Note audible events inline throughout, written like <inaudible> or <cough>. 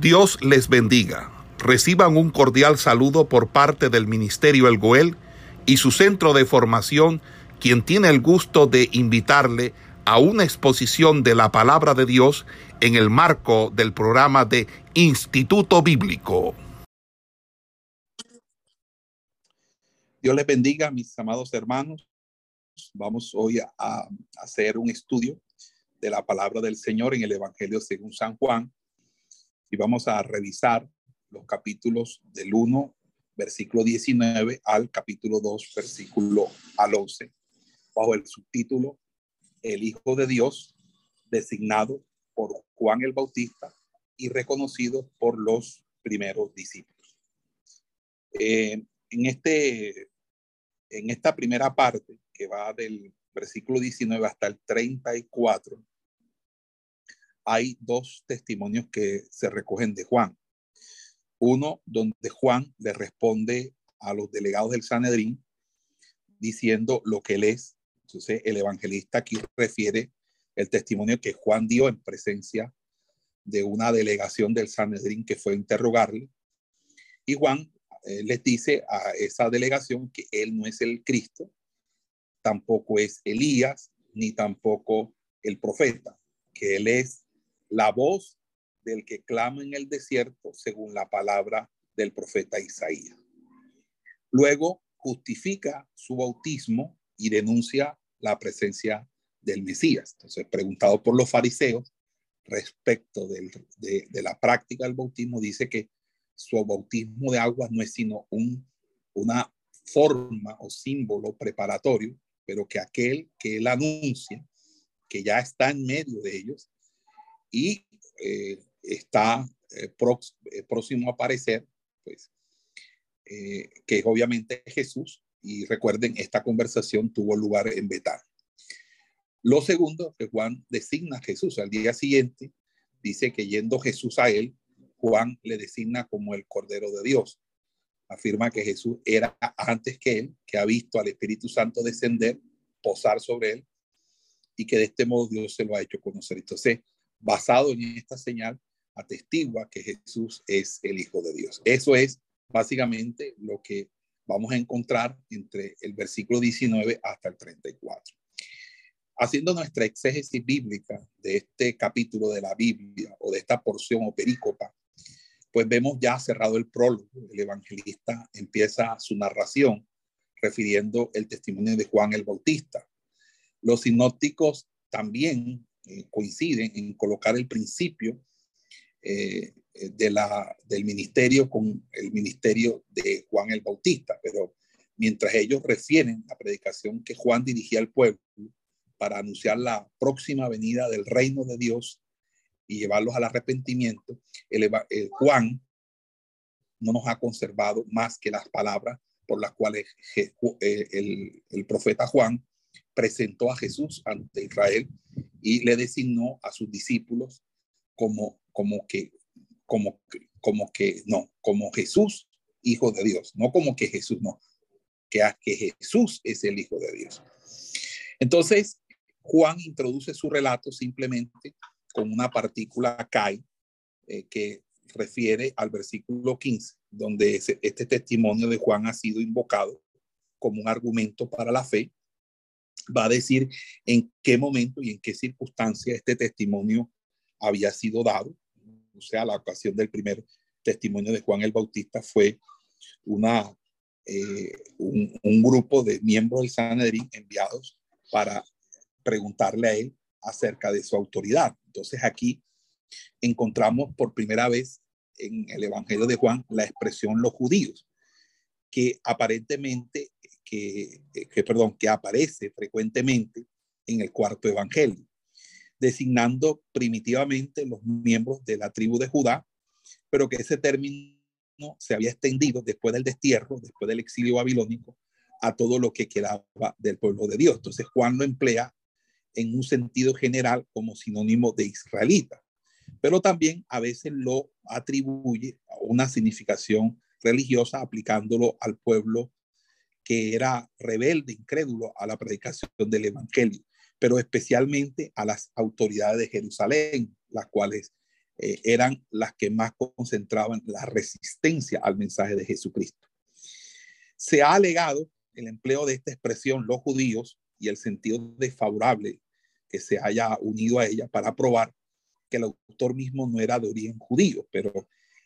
Dios les bendiga. Reciban un cordial saludo por parte del Ministerio El Goel y su centro de formación, quien tiene el gusto de invitarle a una exposición de la palabra de Dios en el marco del programa de Instituto Bíblico. Dios les bendiga, mis amados hermanos. Vamos hoy a, hacer un estudio de la palabra del Señor en el Evangelio según San Juan y vamos a revisar los capítulos del 1, versículo 19 al capítulo 2, versículo al 11, bajo el subtítulo El Hijo de Dios, designado por Juan el Bautista y reconocido por los primeros discípulos. Eh, en, este, en esta primera parte, que va del versículo 19 hasta el 34, hay dos testimonios que se recogen de Juan. Uno donde Juan le responde a los delegados del Sanedrín diciendo lo que él es. Entonces el evangelista aquí refiere el testimonio que Juan dio en presencia de una delegación del Sanedrín que fue a interrogarle. Y Juan eh, les dice a esa delegación que él no es el Cristo, tampoco es Elías, ni tampoco el profeta, que él es la voz del que clama en el desierto según la palabra del profeta Isaías. Luego justifica su bautismo y denuncia la presencia del Mesías. Entonces, preguntado por los fariseos respecto de, la práctica del bautismo, dice que su bautismo de agua no es sino un, una forma o símbolo preparatorio, pero que aquel que él anuncia, que ya está en medio de ellos, y eh, está eh, eh, próximo a aparecer, pues, que es obviamente Jesús. Y recuerden, esta conversación tuvo lugar en Betán. Lo segundo, que Juan designa a Jesús al día siguiente, dice que yendo Jesús a él, Juan le designa como el Cordero de Dios. Afirma que Jesús era antes que él, que ha visto al Espíritu Santo descender, posar sobre él, y que de este modo Dios se lo ha hecho conocer. Entonces, basado en esta señal, atestigua que Jesús es el Hijo de Dios. Eso es básicamente lo que vamos a encontrar entre el versículo 19 hasta el 34. Haciendo nuestra exégesis bíblica de este capítulo de la Biblia o de esta porción o perícopa, pues vemos ya cerrado el prólogo. El evangelista empieza su narración refiriendo el testimonio de Juan el Bautista. Los sinópticos también eh, coinciden en colocar el principio eh, de la, del ministerio con el ministerio de Juan el Bautista, pero mientras ellos refieren la predicación que Juan dirigía al pueblo para anunciar la próxima venida del reino de Dios y llevarlos al arrepentimiento, el, Juan no nos ha conservado más que las palabras por las cuales eh, el, el profeta Juan presentó a Jesús ante Israel y le designó a sus discípulos como, como que, como, como que, no, como Jesús, hijo de Dios, no como que Jesús, no, que, que Jesús es el hijo de Dios. Entonces, Juan introduce su relato simplemente con una partícula eh, que refiere al versículo 15, donde este testimonio de Juan ha sido invocado como un argumento para la fe va a decir en qué momento y en qué circunstancia este testimonio había sido dado. O sea, la ocasión del primer testimonio de Juan el Bautista fue una, eh, un, grupo de miembros del Sanedrín enviados para preguntarle a él acerca de su autoridad. Entonces aquí encontramos por primera vez en el Evangelio de Juan la expresión los judíos, que aparentemente que, que, perdón, que aparece frecuentemente en el cuarto evangelio, designando primitivamente los miembros de la tribu de Judá, pero que ese término se había extendido después del destierro, después del exilio babilónico, a todo lo que quedaba del pueblo de Dios. Entonces Juan lo emplea en un sentido general como sinónimo de israelita, pero también a veces lo atribuye a una significación religiosa aplicándolo al pueblo que era rebelde, incrédulo a la predicación del Evangelio, pero especialmente a las autoridades de Jerusalén, las cuales eh, eran las que más concentraban la resistencia al mensaje de Jesucristo. Se ha alegado el empleo de esta expresión los judíos y el sentido desfavorable que se haya unido a ella para probar que el autor mismo no era de origen judío, pero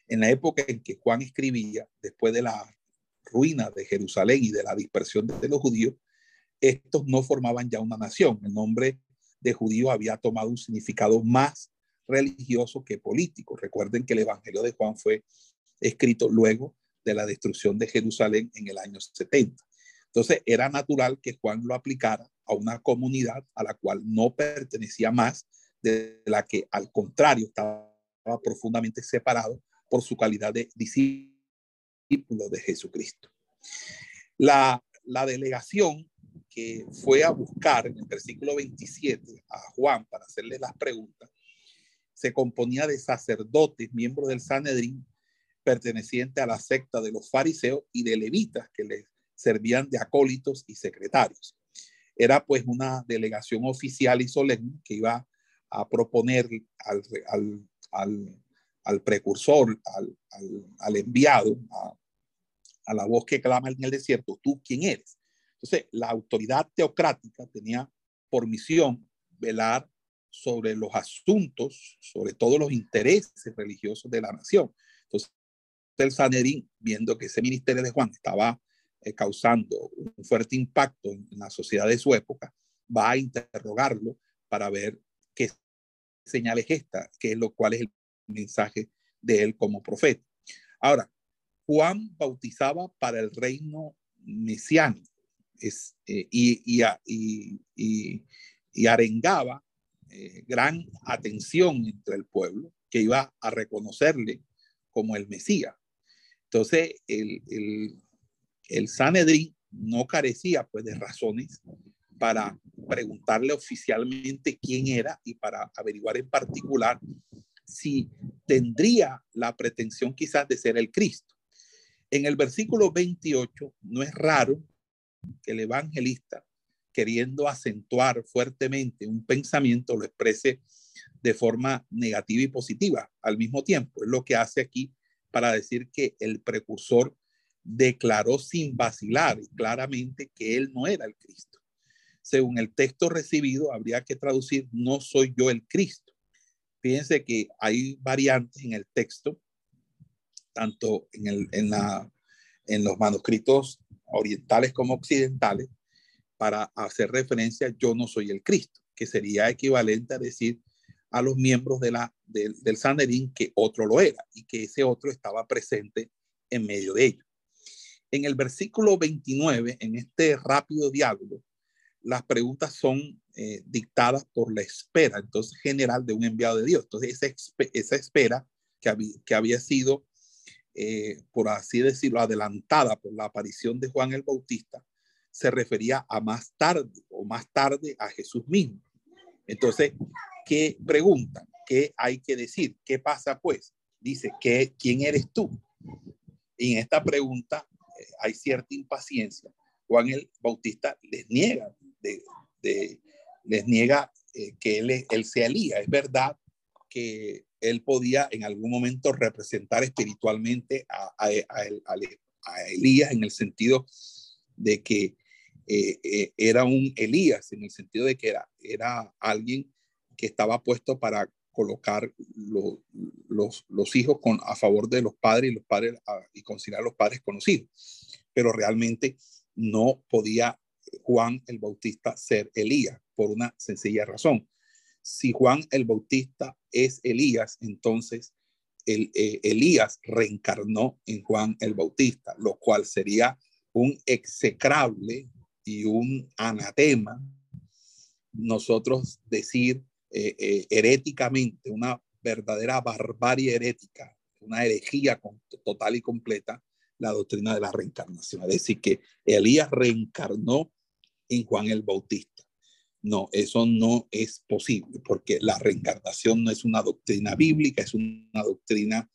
en la época en que Juan escribía, después de la ruina de Jerusalén y de la dispersión de los judíos, estos no formaban ya una nación. El nombre de judío había tomado un significado más religioso que político. Recuerden que el Evangelio de Juan fue escrito luego de la destrucción de Jerusalén en el año 70. Entonces era natural que Juan lo aplicara a una comunidad a la cual no pertenecía más de la que al contrario estaba profundamente separado por su calidad de discípulo de Jesucristo. La, delegación que fue a buscar en el versículo 27 a Juan para hacerle las preguntas, se componía de sacerdotes, miembros del Sanedrín, pertenecientes a la secta de los fariseos y de levitas que les servían de acólitos y secretarios. Era pues una delegación oficial y solemne que iba a proponer al, al, precursor, al, enviado, a, la voz que clama en el desierto, ¿tú quién eres? Entonces, la autoridad teocrática tenía por misión velar sobre los asuntos, sobre todos los intereses religiosos de la nación. Entonces, el Sanedrín, viendo que ese ministerio de Juan estaba eh, causando un fuerte impacto en, la sociedad de su época, va a interrogarlo para ver qué señales esta, qué es lo cual es el mensaje de él como profeta. Ahora, Juan bautizaba para el reino mesiánico es, eh, y, y, y, arengaba eh, gran atención entre el pueblo que iba a reconocerle como el Mesías. Entonces, el, el, el Sanedrín no carecía pues de razones para preguntarle oficialmente quién era y para averiguar en particular si tendría la pretensión quizás de ser el Cristo. En el versículo 28 no es raro que el evangelista, queriendo acentuar fuertemente un pensamiento, lo exprese de forma negativa y positiva al mismo tiempo. Es lo que hace aquí para decir que el precursor declaró sin vacilar claramente que él no era el Cristo. Según el texto recibido, habría que traducir, no soy yo el Cristo. Fíjense que hay variantes en el texto, tanto en, el, en, la, en los manuscritos orientales como occidentales, para hacer referencia, yo no soy el Cristo, que sería equivalente a decir a los miembros de la, del Sanedrín que otro lo era y que ese otro estaba presente en medio de ellos. En el versículo 29, en este rápido diálogo, las preguntas son eh, dictadas por la espera, entonces, general de un enviado de Dios. Entonces, esa, esa espera que, había, que había sido eh, por así decirlo, adelantada por la aparición de Juan el Bautista, se refería a más tarde o más tarde a Jesús mismo. Entonces, ¿qué preguntan? ¿Qué hay que decir? ¿Qué pasa pues? Dice, ¿qué, ¿quién eres tú? Y en esta pregunta eh, hay cierta impaciencia. Juan el Bautista les niega, de, les niega eh, que él, él Elías. Es verdad que él podía en algún momento representar espiritualmente a, a, Elías en el sentido de que eh, eh, era un Elías, en el sentido de que era, era alguien que estaba puesto para colocar los, los, hijos con, a favor de los padres y los padres y conciliar a los padres conocidos. Pero realmente no podía Juan el Bautista ser Elías por una sencilla razón si Juan el Bautista es Elías, entonces el, eh, Elías reencarnó en Juan el Bautista, lo cual sería un execrable y un anatema nosotros decir eh, eh, heréticamente, una verdadera barbarie herética, una herejía total y completa, la doctrina de la reencarnación. Es decir, que Elías reencarnó en Juan el Bautista. No, eso no es posible porque la reencarnación no es una doctrina bíblica, es una doctrina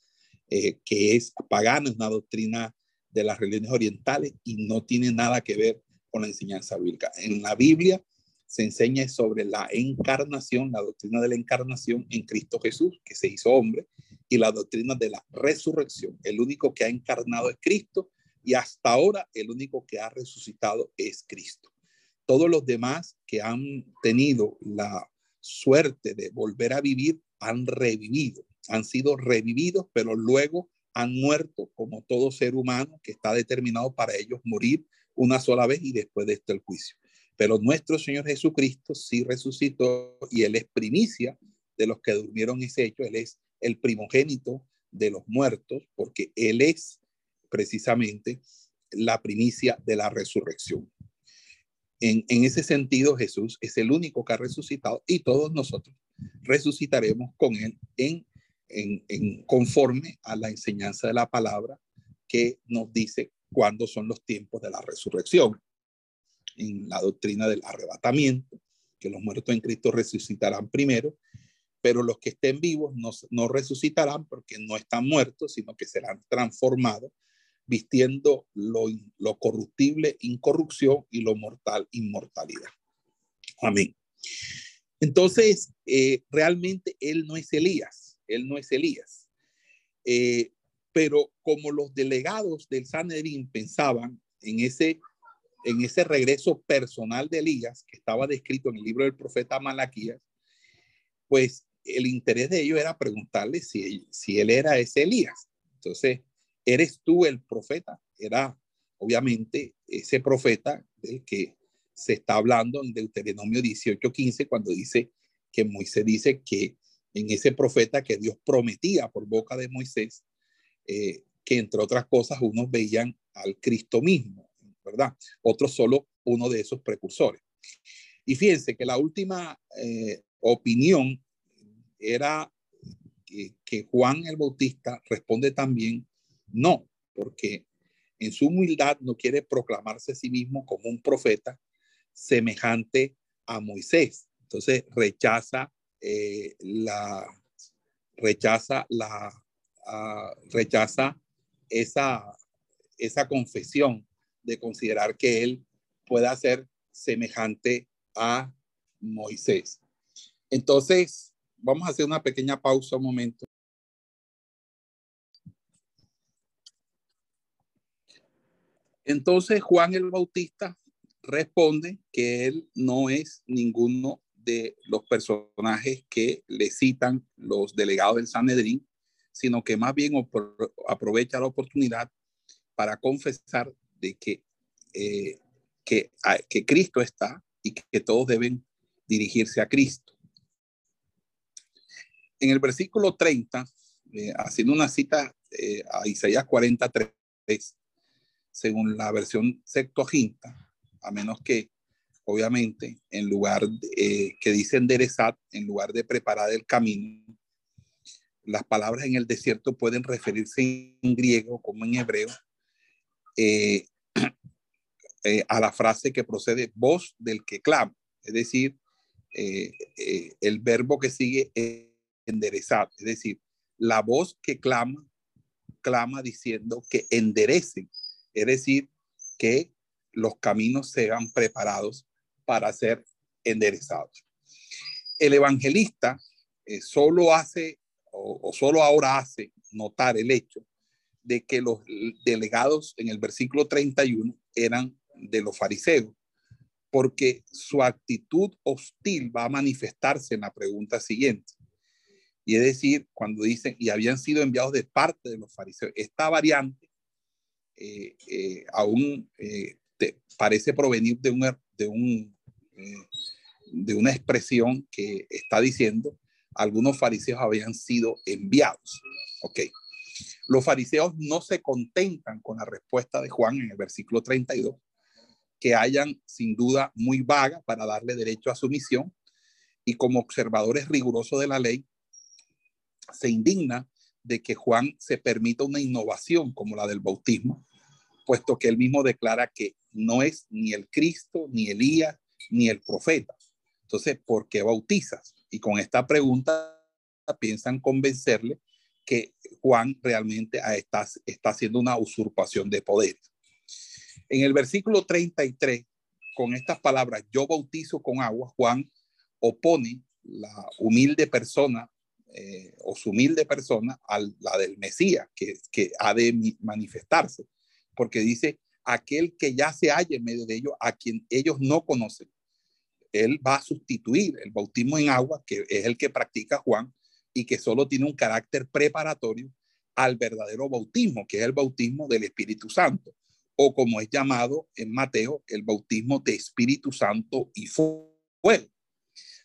eh, que es pagana, es una doctrina de las religiones orientales y no tiene nada que ver con la enseñanza bíblica. En la Biblia se enseña sobre la encarnación, la doctrina de la encarnación en Cristo Jesús, que se hizo hombre, y la doctrina de la resurrección. El único que ha encarnado es Cristo y hasta ahora el único que ha resucitado es Cristo. Todos los demás que han tenido la suerte de volver a vivir han revivido, han sido revividos, pero luego han muerto como todo ser humano que está determinado para ellos morir una sola vez y después de esto el juicio. Pero nuestro Señor Jesucristo sí resucitó y Él es primicia de los que durmieron ese hecho. Él es el primogénito de los muertos porque Él es precisamente la primicia de la resurrección. En, ese sentido, Jesús es el único que ha resucitado y todos nosotros resucitaremos con Él en, conforme a la enseñanza de la palabra que nos dice cuándo son los tiempos de la resurrección. En la doctrina del arrebatamiento, que los muertos en Cristo resucitarán primero, pero los que estén vivos no, no resucitarán porque no están muertos, sino que serán transformados, vistiendo lo, lo corruptible, incorrupción, y lo mortal, inmortalidad. Amén. Entonces, eh, realmente él no es Elías, él no es Elías. Eh, pero como los delegados del Sanedrín pensaban en ese en ese regreso personal de Elías, que estaba descrito en el libro del profeta Malaquías, pues el interés de ellos era preguntarle si, si él era ese Elías. Entonces, ¿eres tú el profeta? Era obviamente ese profeta del que se está hablando en Deuteronomio 18:15, cuando dice que Moisés dice que en ese profeta que Dios prometía por boca de Moisés, eh, que entre otras cosas unos veían al Cristo mismo. ¿verdad? Otro solo uno de esos precursores. Y fíjense que la última eh, opinión era que, que, Juan el Bautista responde también no, porque en su humildad no quiere proclamarse a sí mismo como un profeta semejante a Moisés. Entonces rechaza eh, la rechaza la uh, rechaza esa esa confesión de considerar que él pueda ser semejante a Moisés. Entonces, vamos a hacer una pequeña pausa un momento. Entonces Juan el Bautista responde que él no es ninguno de los personajes que le citan los delegados del Sanedrín, sino que más bien aprovecha la oportunidad para confesar de que, eh, que, que Cristo está y que, todos deben dirigirse a Cristo. En el versículo 30, eh, haciendo una cita eh, a Isaías 43, según la versión Septuaginta, a menos que, obviamente, en lugar que dice enderezar, en lugar de preparar el camino, las palabras en el desierto pueden referirse en griego como en hebreo eh, <clears throat> eh, a la frase que procede voz del que clama, es decir, eh, el verbo que sigue enderezar, es decir, la voz que clama, clama diciendo que enderecen, es decir, que los caminos sean preparados para ser enderezados. El evangelista solo hace o, o, solo ahora hace notar el hecho de que los delegados en el versículo 31 eran de los fariseos, porque su actitud hostil va a manifestarse en la pregunta siguiente. Y es decir, cuando dicen, y habían sido enviados de parte de los fariseos, esta variante eh, eh, aún eh, parece provenir de una expresión que está diciendo, algunos fariseos habían sido enviados. Ok. Los fariseos no se contentan con la respuesta de Juan en el versículo 32, que hayan sin duda muy vaga para darle derecho a su misión, y como observadores rigurosos de la ley, se indigna de que Juan se permita una innovación como la del bautismo, puesto que él mismo declara que no es ni el Cristo, ni Elías, ni el profeta. Entonces, ¿por qué bautizas? Y con esta pregunta piensan convencerle que Juan realmente está, haciendo una usurpación de poder. En el versículo 33, con estas palabras, yo bautizo con agua, Juan opone la humilde persona eh, o su humilde persona a la del Mesías, que, que ha de manifestarse, porque dice, aquel que ya se halla en medio de ellos, a quien ellos no conocen. Él va a sustituir el bautismo en agua, que es el que practica Juan, y que solo tiene un carácter preparatorio al verdadero bautismo, que es el bautismo del Espíritu Santo, o como es llamado en Mateo, el bautismo de Espíritu Santo y fuego.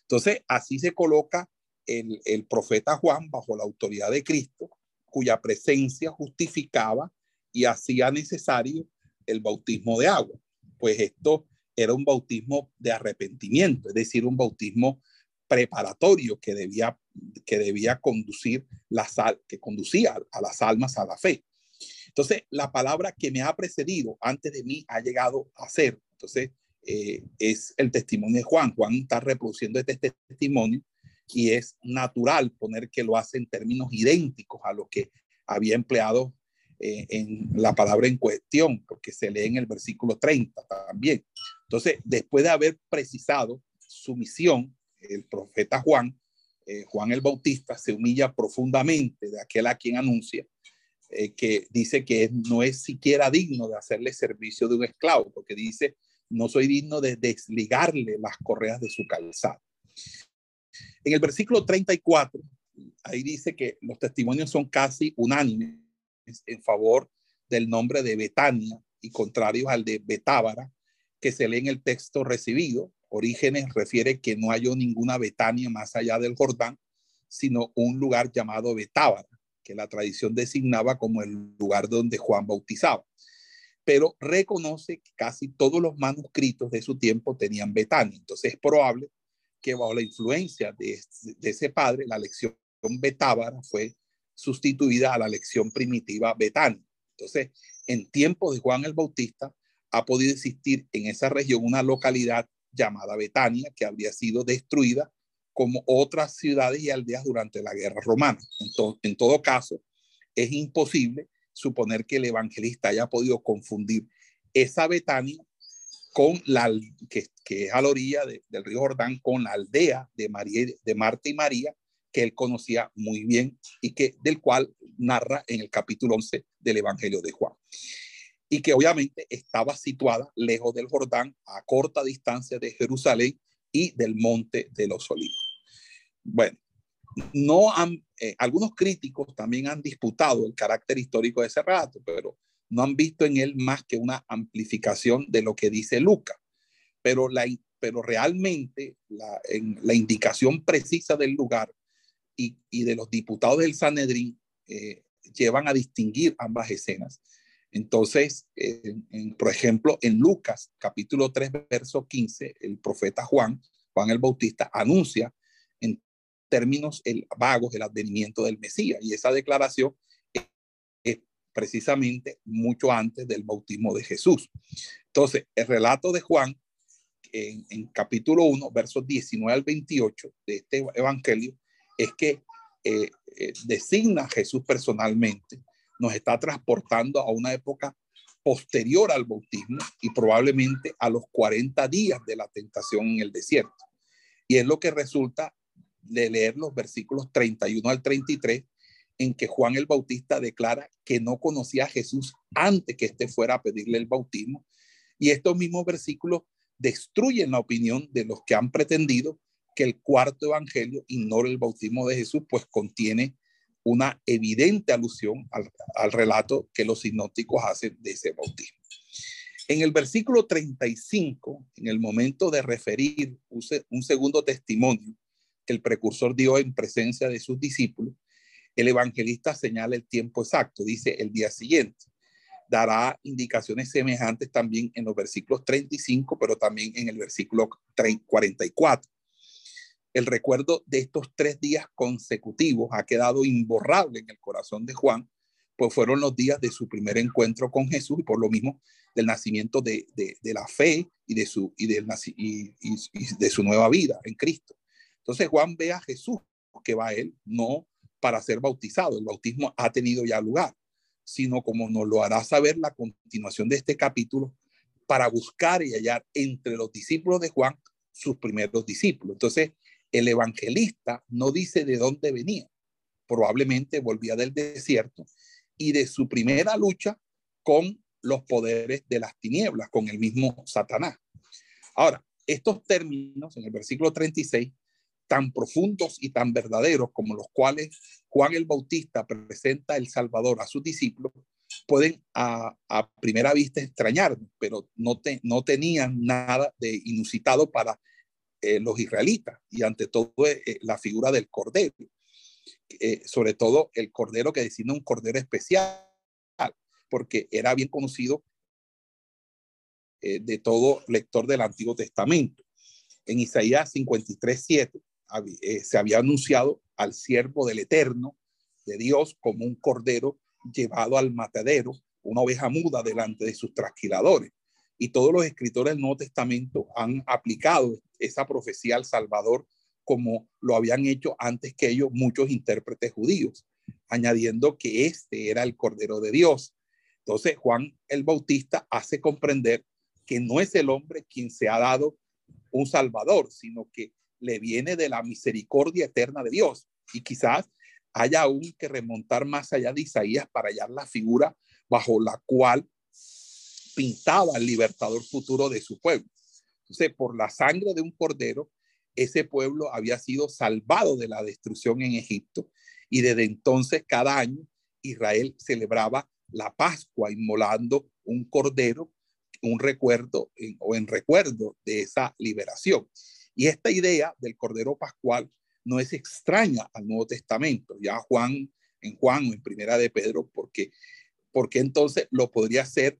Entonces, así se coloca el, profeta Juan bajo la autoridad de Cristo, cuya presencia justificaba y hacía necesario el bautismo de agua. Pues esto era un bautismo de arrepentimiento, es decir, un bautismo preparatorio que debía, que debía conducir la sal, que conducía a las almas a la fe. Entonces, la palabra que me ha precedido antes de mí ha llegado a ser. Entonces, eh, es el testimonio de Juan. Juan está reproduciendo este testimonio y es natural poner que lo hace en términos idénticos a lo que había empleado eh, en la palabra en cuestión, porque se lee en el versículo 30 también. Entonces, después de haber precisado su misión, el profeta Juan, eh, Juan el Bautista, se humilla profundamente de aquel a quien anuncia, eh, que dice que no es siquiera digno de hacerle servicio de un esclavo, porque dice, no soy digno de desligarle las correas de su calzado. En el versículo 34, ahí dice que los testimonios son casi unánimes en favor del nombre de Betania y contrarios al de Betábara, que se lee en el texto recibido. Orígenes refiere que no halló ninguna Betania más allá del Jordán, sino un lugar llamado Betábara, que la tradición designaba como el lugar donde Juan bautizaba. Pero reconoce que casi todos los manuscritos de su tiempo tenían Betania. Entonces es probable que bajo la influencia de, de ese padre, la lección Betábara fue sustituida a la lección primitiva Betania. Entonces, en tiempos de Juan el Bautista, ha podido existir en esa región una localidad llamada Betania que habría sido destruida como otras ciudades y aldeas durante la guerra romana. Entonces, en todo caso, es imposible suponer que el evangelista haya podido confundir esa Betania con la que, es a la orilla del río Jordán con la aldea de María de Marta y María que él conocía muy bien y que del cual narra en el capítulo 11 del Evangelio de Juan. Y que obviamente estaba situada lejos del Jordán, a corta distancia de Jerusalén y del monte de los olivos. Bueno, no han, eh, algunos críticos también han disputado el carácter histórico de ese relato, pero no han visto en él más que una amplificación de lo que dice Lucas. Pero, la, pero realmente la, indicación precisa del lugar y, de los diputados del Sanedrín eh, llevan a distinguir ambas escenas. Entonces, por ejemplo, en Lucas capítulo 3, verso 15, el profeta Juan, Juan el Bautista, anuncia en términos el, vagos el advenimiento del Mesías. Y esa declaración precisamente mucho antes del bautismo de Jesús. Entonces, el relato de Juan en, en capítulo 1, versos 19 al 28 de este evangelio, es que eh, eh, designa a Jesús personalmente, nos está transportando a una época posterior al bautismo y probablemente a los 40 días de la tentación en el desierto. Y es lo que resulta de leer los versículos 31 al 33, en que Juan el Bautista declara que no conocía a Jesús antes que éste fuera a pedirle el bautismo. Y estos mismos versículos destruyen la opinión de los que han pretendido que el cuarto evangelio ignora el bautismo de Jesús, pues contiene una evidente alusión al, relato que los sinópticos hacen de ese bautismo. En el versículo 35, en el momento de referir un segundo testimonio que el precursor dio en presencia de sus discípulos, el evangelista señala el tiempo exacto, dice el día siguiente. Dará indicaciones semejantes también en los versículos 35, pero también en el versículo 44 el recuerdo de estos tres días consecutivos ha quedado imborrable en el corazón de Juan, pues fueron los días de su primer encuentro con Jesús y por lo mismo del nacimiento de, la fe y de, su, y, del, y, de su nueva vida en Cristo. Entonces Juan ve a Jesús que va a él, no para ser bautizado, el bautismo ha tenido ya lugar, sino como nos lo hará saber la continuación de este capítulo, para buscar y hallar entre los discípulos de Juan sus primeros discípulos. Entonces, el evangelista no dice de dónde venía, probablemente volvía del desierto y de su primera lucha con los poderes de las tinieblas, con el mismo Satanás. Ahora, estos términos en el versículo 36, tan profundos y tan verdaderos como los cuales Juan el Bautista presenta el Salvador a sus discípulos, pueden a, primera vista extrañarnos, pero no, no tenían nada de inusitado para eh, los israelitas y ante todo eh, la figura del cordero, eh, sobre todo el cordero que designa un cordero especial, porque era bien conocido de todo lector del Antiguo Testamento. En Isaías 53, 7 se había anunciado al siervo del Eterno, de Dios, como un cordero llevado al matadero, una oveja muda delante de sus trasquiladores. Y todos los escritores del Nuevo Testamento han aplicado esa profecía al Salvador como lo habían hecho antes que ellos muchos intérpretes judíos, añadiendo que este era el Cordero de Dios. Entonces Juan el Bautista hace comprender que no es el hombre quien se ha dado un Salvador, sino que le viene de la misericordia eterna de Dios. Y quizás haya aún que remontar más allá de Isaías para hallar la figura bajo la cual pintaba el libertador futuro de su pueblo. Entonces, por la sangre de un cordero, ese pueblo había sido salvado de la destrucción en Egipto y desde entonces cada año Israel celebraba la Pascua inmolando un cordero, un recuerdo o en recuerdo de esa liberación. Y esta idea del cordero pascual no es extraña al Nuevo Testamento, ya Juan, en Juan o en Primera de Pedro, porque, porque entonces lo podría hacer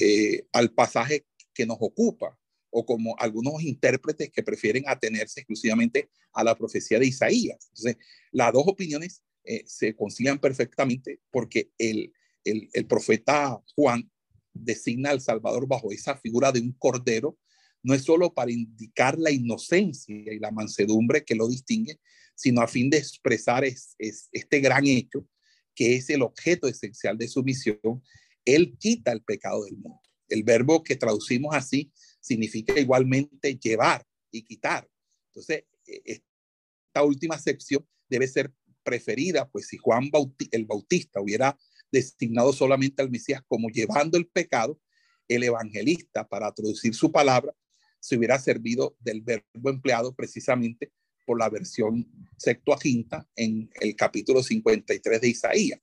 eh, al pasaje que nos ocupa, o como algunos intérpretes que prefieren atenerse exclusivamente a la profecía de Isaías. Entonces, las dos opiniones eh, se concilian perfectamente porque el, el, el profeta Juan designa al Salvador bajo esa figura de un cordero no es solo para indicar la inocencia y la mansedumbre que lo distingue, sino a fin de expresar es, este gran hecho que es el objeto esencial de su misión. Él quita el pecado del mundo. El verbo que traducimos así significa igualmente llevar y quitar. Entonces, e, esta última sección debe ser preferida, pues si Juan el Bautista hubiera designado solamente al Mesías como llevando el pecado, el evangelista, para traducir su palabra, se hubiera servido del verbo empleado precisamente por la versión Septuaginta en el capítulo 53 de Isaías.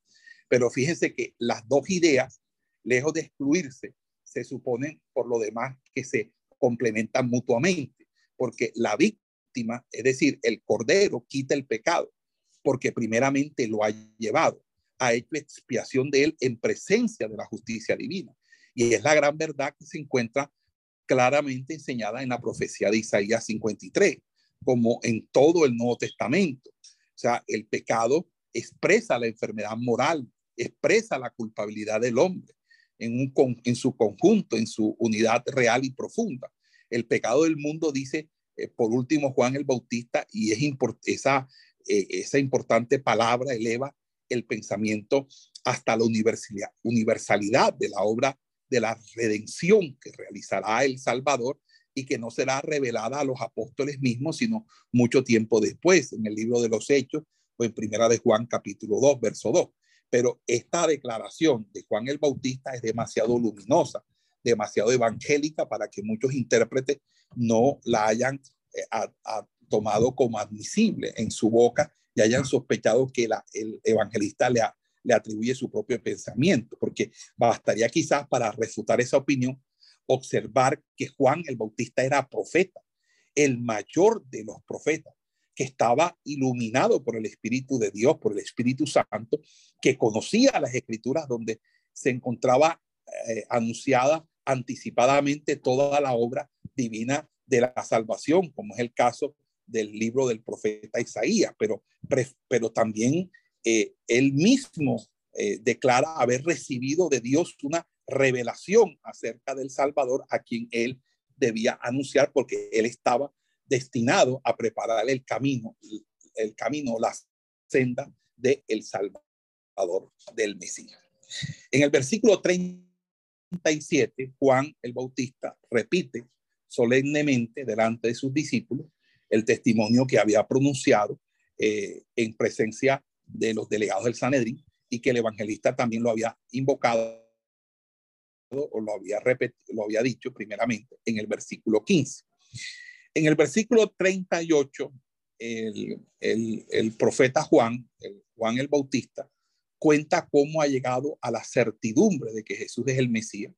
Pero fíjense que las dos ideas, lejos de excluirse, se suponen por lo demás que se complementan mutuamente, porque la víctima, es decir, el cordero, quita el pecado, porque primeramente lo ha llevado, ha hecho expiación de él en presencia de la justicia divina. Y es la gran verdad que se encuentra claramente enseñada en la profecía de Isaías 53, como en todo el Nuevo Testamento. O sea, el pecado expresa la enfermedad moral, expresa la culpabilidad del hombre en, un, en su conjunto, en su unidad real y profunda. El pecado del mundo dice, eh, por último, Juan el Bautista, y es esa, eh, esa importante palabra eleva el pensamiento hasta la universalidad de la obra de la redención que realizará el Salvador y que no será revelada a los apóstoles mismos, sino mucho tiempo después, en el libro de los Hechos o en Primera de Juan capítulo 2, verso 2. Pero esta declaración de Juan el Bautista es demasiado luminosa, demasiado evangélica para que muchos intérpretes no la hayan eh, tomado como admisible en su boca y hayan sospechado que la, el evangelista le ha le atribuye su propio pensamiento, porque bastaría quizás para refutar esa opinión observar que Juan el Bautista era profeta, el mayor de los profetas, que estaba iluminado por el Espíritu de Dios, por el Espíritu Santo, que conocía las escrituras donde se encontraba eh, anunciada anticipadamente toda la obra divina de la salvación, como es el caso del libro del profeta Isaías, pero, pero también eh, él mismo eh, declara haber recibido de Dios una revelación acerca del Salvador a quien él debía anunciar porque él estaba destinado a preparar el camino, el camino, la senda del el Salvador del Mesías. En el versículo 30 37, Juan el Bautista repite solemnemente delante de sus discípulos el testimonio que había pronunciado eh, en presencia de los delegados del Sanedrín y que el evangelista también lo había invocado o lo había, lo había dicho primeramente en el versículo 15. En el versículo 38, el, el, el profeta Juan, Juan el Bautista, cuenta cómo ha llegado a la certidumbre de que Jesús es el Mesías.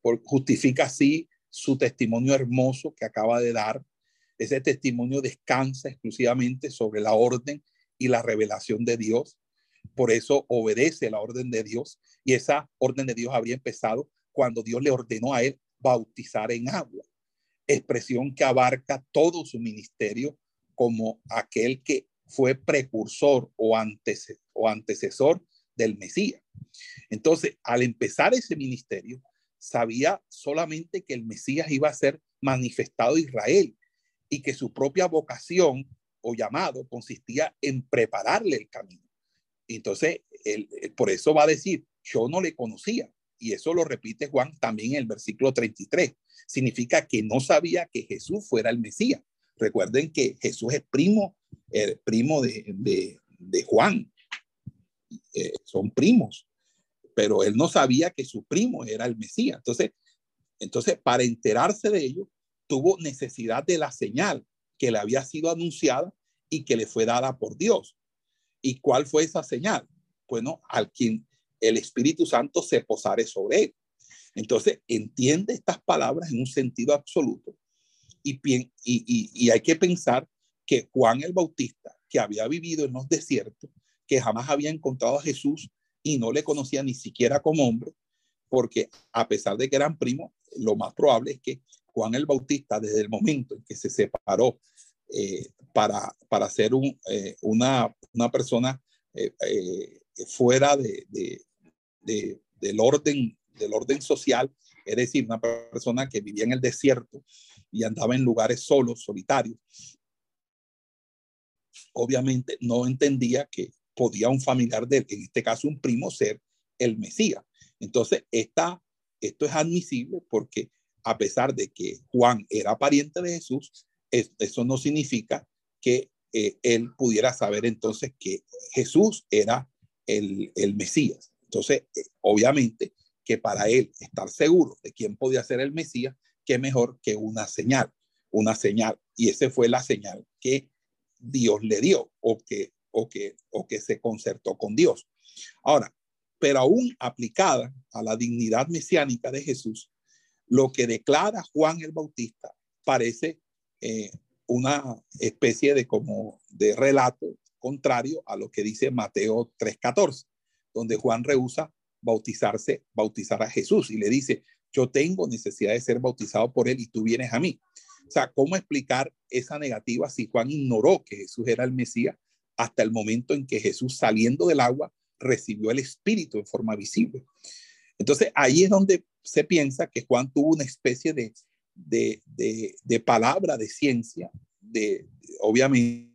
Por, justifica así su testimonio hermoso que acaba de dar. Ese testimonio descansa exclusivamente sobre la orden y la revelación de Dios. Por eso obedece la orden de Dios y esa orden de Dios habría empezado cuando Dios le ordenó a él bautizar en agua, expresión que abarca todo su ministerio como aquel que fue precursor o, o antecesor del Mesías. Entonces, al empezar ese ministerio, sabía solamente que el Mesías iba a ser manifestado a Israel y que su propia vocación o llamado consistía en prepararle el camino. Entonces, él, por eso va a decir, yo no le conocía. Y eso lo repite Juan también en el versículo 33. Significa que no sabía que Jesús fuera el Mesías. Recuerden que Jesús es primo, el primo de, de, Juan. Eh, son primos, pero él no sabía que su primo era el Mesías. Entonces, entonces, para enterarse de ello, tuvo necesidad de la señal que le había sido anunciada y que le fue dada por Dios. ¿Y cuál fue esa señal? Bueno, al quien el Espíritu Santo se posare sobre él. Entonces, entiende estas palabras en un sentido absoluto y, y, y, hay que pensar que Juan el Bautista, que había vivido en los desiertos, que jamás había encontrado a Jesús y no le conocía ni siquiera como hombre, porque a pesar de que eran primos, lo más probable es que Juan el Bautista, desde el momento en que se separó eh, para, para ser un, eh, una, una, persona eh, fuera de, de, del, orden, del orden social, es decir, una persona que vivía en el desierto y andaba en lugares solos, solitarios, obviamente no entendía que podía un familiar de en este caso un primo, ser el Mesías. Entonces, esta, esto es admisible porque a pesar de que Juan era pariente de Jesús, eso no significa que eh, él pudiera saber entonces que Jesús era el, el Mesías. Entonces, eh, obviamente que para él estar seguro de quién podía ser el Mesías, qué mejor que una señal, una señal. Y esa fue la señal que Dios le dio o que, o que, o que se concertó con Dios. Ahora, pero aún aplicada a la dignidad mesiánica de Jesús, lo que declara Juan el Bautista parece eh, una especie de como de relato contrario a lo que dice Mateo 3:14, donde Juan rehúsa bautizarse, bautizar a Jesús y le dice, yo tengo necesidad de ser bautizado por él y tú vienes a mí. O sea, ¿cómo explicar esa negativa si Juan ignoró que Jesús era el Mesías hasta el momento en que Jesús saliendo del agua recibió el Espíritu en forma visible? Entonces ahí es donde se piensa que Juan tuvo una especie de, de, de, palabra de ciencia, de obviamente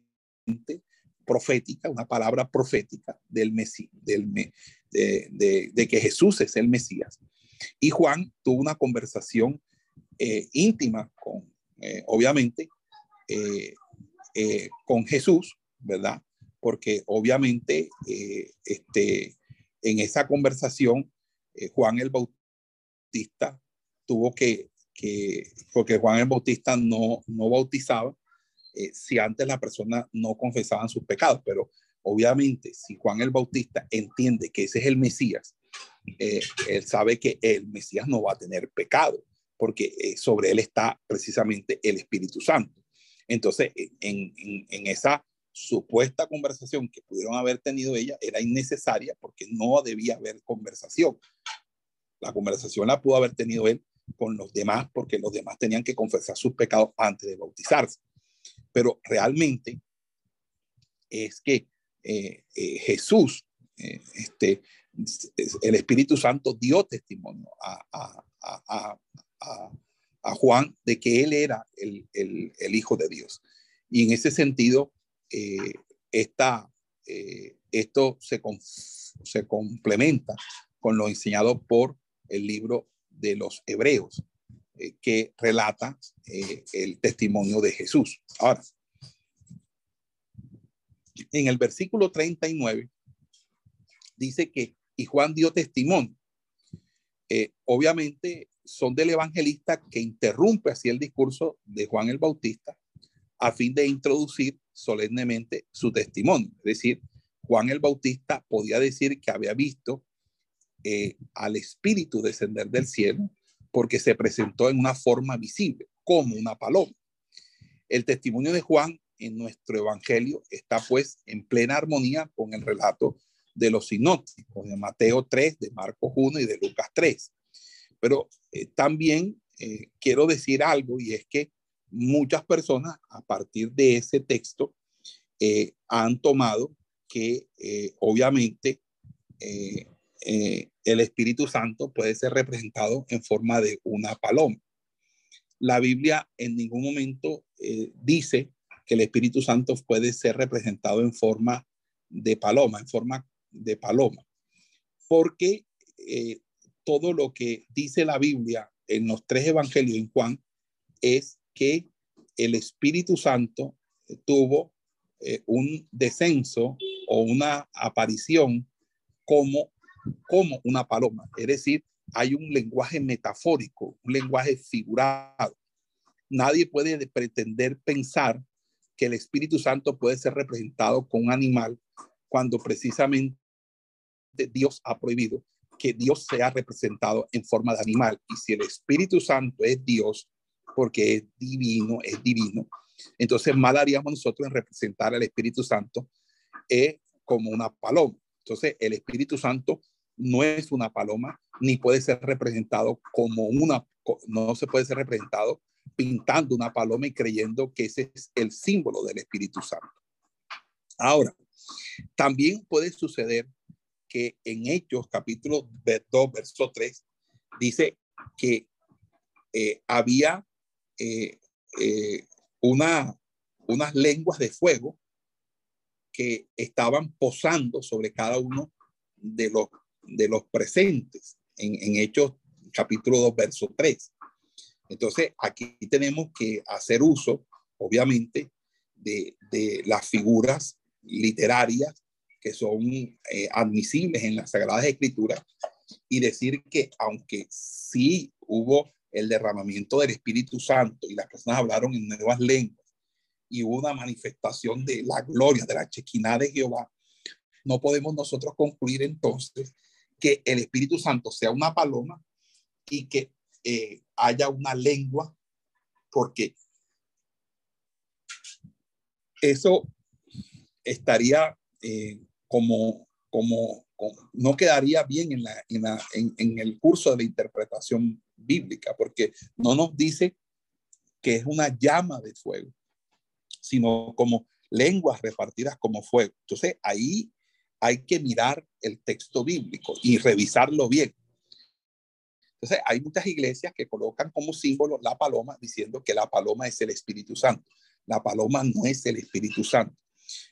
profética, una palabra profética del, Mesías, del de, de, que Jesús es el Mesías. Y Juan tuvo una conversación eh, íntima con, eh, obviamente, eh, con Jesús, ¿verdad? Porque obviamente este, en esa conversación Juan el Bautista tuvo que, que, porque Juan el Bautista no, no bautizaba si antes la persona no confesaba sus pecados, pero obviamente si Juan el Bautista entiende que ese es el Mesías, él sabe que el Mesías no va a tener pecado porque eh, sobre él está precisamente el Espíritu Santo. Entonces, en, esa supuesta conversación que pudieron haber tenido ella era innecesaria porque no debía haber conversación. La conversación la pudo haber tenido él con los demás porque los demás tenían que confesar sus pecados antes de bautizarse. Pero realmente es que eh, eh, Jesús, este, el Espíritu Santo dio testimonio a, a, Juan de que él era el, Hijo de Dios. Y en ese sentido, eh, eh, esto se, complementa con lo enseñado por el libro de los hebreos eh, que relata el testimonio de Jesús. Ahora, en el versículo 39 dice que, y Juan dio testimonio. Obviamente son del evangelista que interrumpe así el discurso de Juan el Bautista a fin de introducir solemnemente su testimonio. Es decir, Juan el Bautista podía decir que había visto eh, al Espíritu descender del cielo porque se presentó en una forma visible, como una paloma. El testimonio de Juan en nuestro Evangelio está pues en plena armonía con el relato de los sinópticos de Mateo 3, de Marcos 1 y de Lucas 3. Pero eh, también eh, quiero decir algo y es que muchas personas a partir de ese texto eh, han tomado que obviamente el Espíritu Santo puede ser representado en forma de una paloma. La Biblia en ningún momento dice que el Espíritu Santo puede ser representado en forma de paloma, en forma de paloma, porque eh, todo lo que dice la Biblia en los tres evangelios en Juan es que el Espíritu Santo tuvo eh, un descenso o una aparición como, como una paloma. Es decir, hay un lenguaje metafórico, un lenguaje figurado. Nadie puede pretender pensar que el Espíritu Santo puede ser representado con un animal cuando precisamente Dios ha prohibido que Dios sea representado en forma de animal. Y si el Espíritu Santo es Dios, porque es divino, es divino, entonces mal haríamos nosotros en representar al Espíritu Santo eh, como una paloma. Entonces el Espíritu Santo no es una paloma, ni puede ser representado como una, no se puede ser representado pintando una paloma y creyendo que ese es el símbolo del Espíritu Santo. Ahora, también puede suceder que en Hechos capítulo 2, verso 3, dice que eh, había eh, eh, una, unas lenguas de fuego que estaban posando sobre cada uno de los, de los presentes en, en Hechos capítulo 2, verso 3. Entonces, aquí tenemos que hacer uso, obviamente, de, las figuras literarias que son eh, admisibles en las Sagradas Escrituras y decir que aunque sí hubo el derramamiento del Espíritu Santo y las personas hablaron en nuevas lenguas y hubo una manifestación de la gloria, de la chequina de Jehová, no podemos nosotros concluir entonces que el Espíritu Santo sea una paloma y que eh, haya una lengua, porque eso estaría eh, como, como, no quedaría bien en, la, en, la, en, el curso de la interpretación bíblica, porque no nos dice que es una llama de fuego, sino como lenguas repartidas como fuego. Entonces ahí hay que mirar el texto bíblico y revisarlo bien. Entonces, hay muchas iglesias que colocan como símbolo la paloma, diciendo que la paloma es el Espíritu Santo. La paloma no es el Espíritu Santo.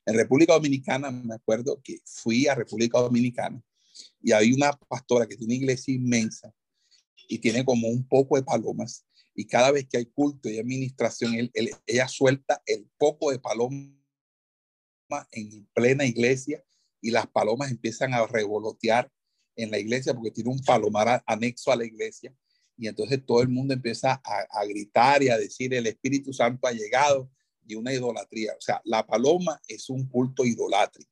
En República Dominicana, me acuerdo que fui a República Dominicana y hay una pastora que tiene una iglesia inmensa y tiene como un poco de palomas. Y cada vez que hay culto y administración, ella suelta el poco de paloma en plena iglesia y las palomas empiezan a revolotear en la iglesia porque tiene un palomar anexo a la iglesia y entonces todo el mundo empieza a, gritar y a decir el Espíritu Santo ha llegado y una idolatría. O sea, la paloma es un culto idolátrico.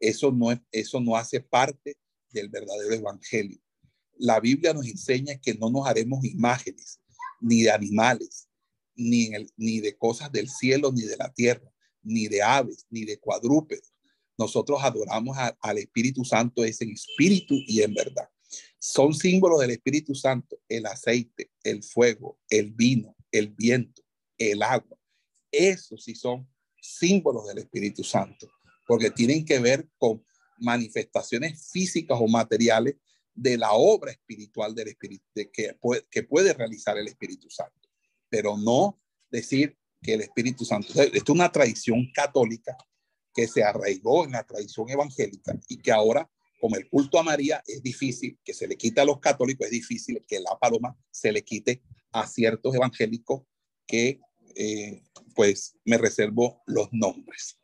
Eso no, es, eso no hace parte del verdadero evangelio. La Biblia nos enseña que no nos haremos imágenes ni de animales, ni, de cosas del cielo, ni de la tierra, ni de aves, ni de cuadrúpedos nosotros adoramos al Espíritu Santo es en espíritu y en verdad. Son símbolos del Espíritu Santo, el aceite, el fuego, el vino, el viento, el agua. Esos sí son símbolos del Espíritu Santo, porque tienen que ver con manifestaciones físicas o materiales de la obra espiritual del Espíritu, que, puede, que puede realizar el Espíritu Santo, pero no decir que el Espíritu Santo, esto es una tradición católica que se arraigó en la tradición evangélica y que ahora como el culto a María es difícil que se le quite a los católicos, es difícil que la paloma se le quite a ciertos evangélicos que eh, pues me reservo los nombres.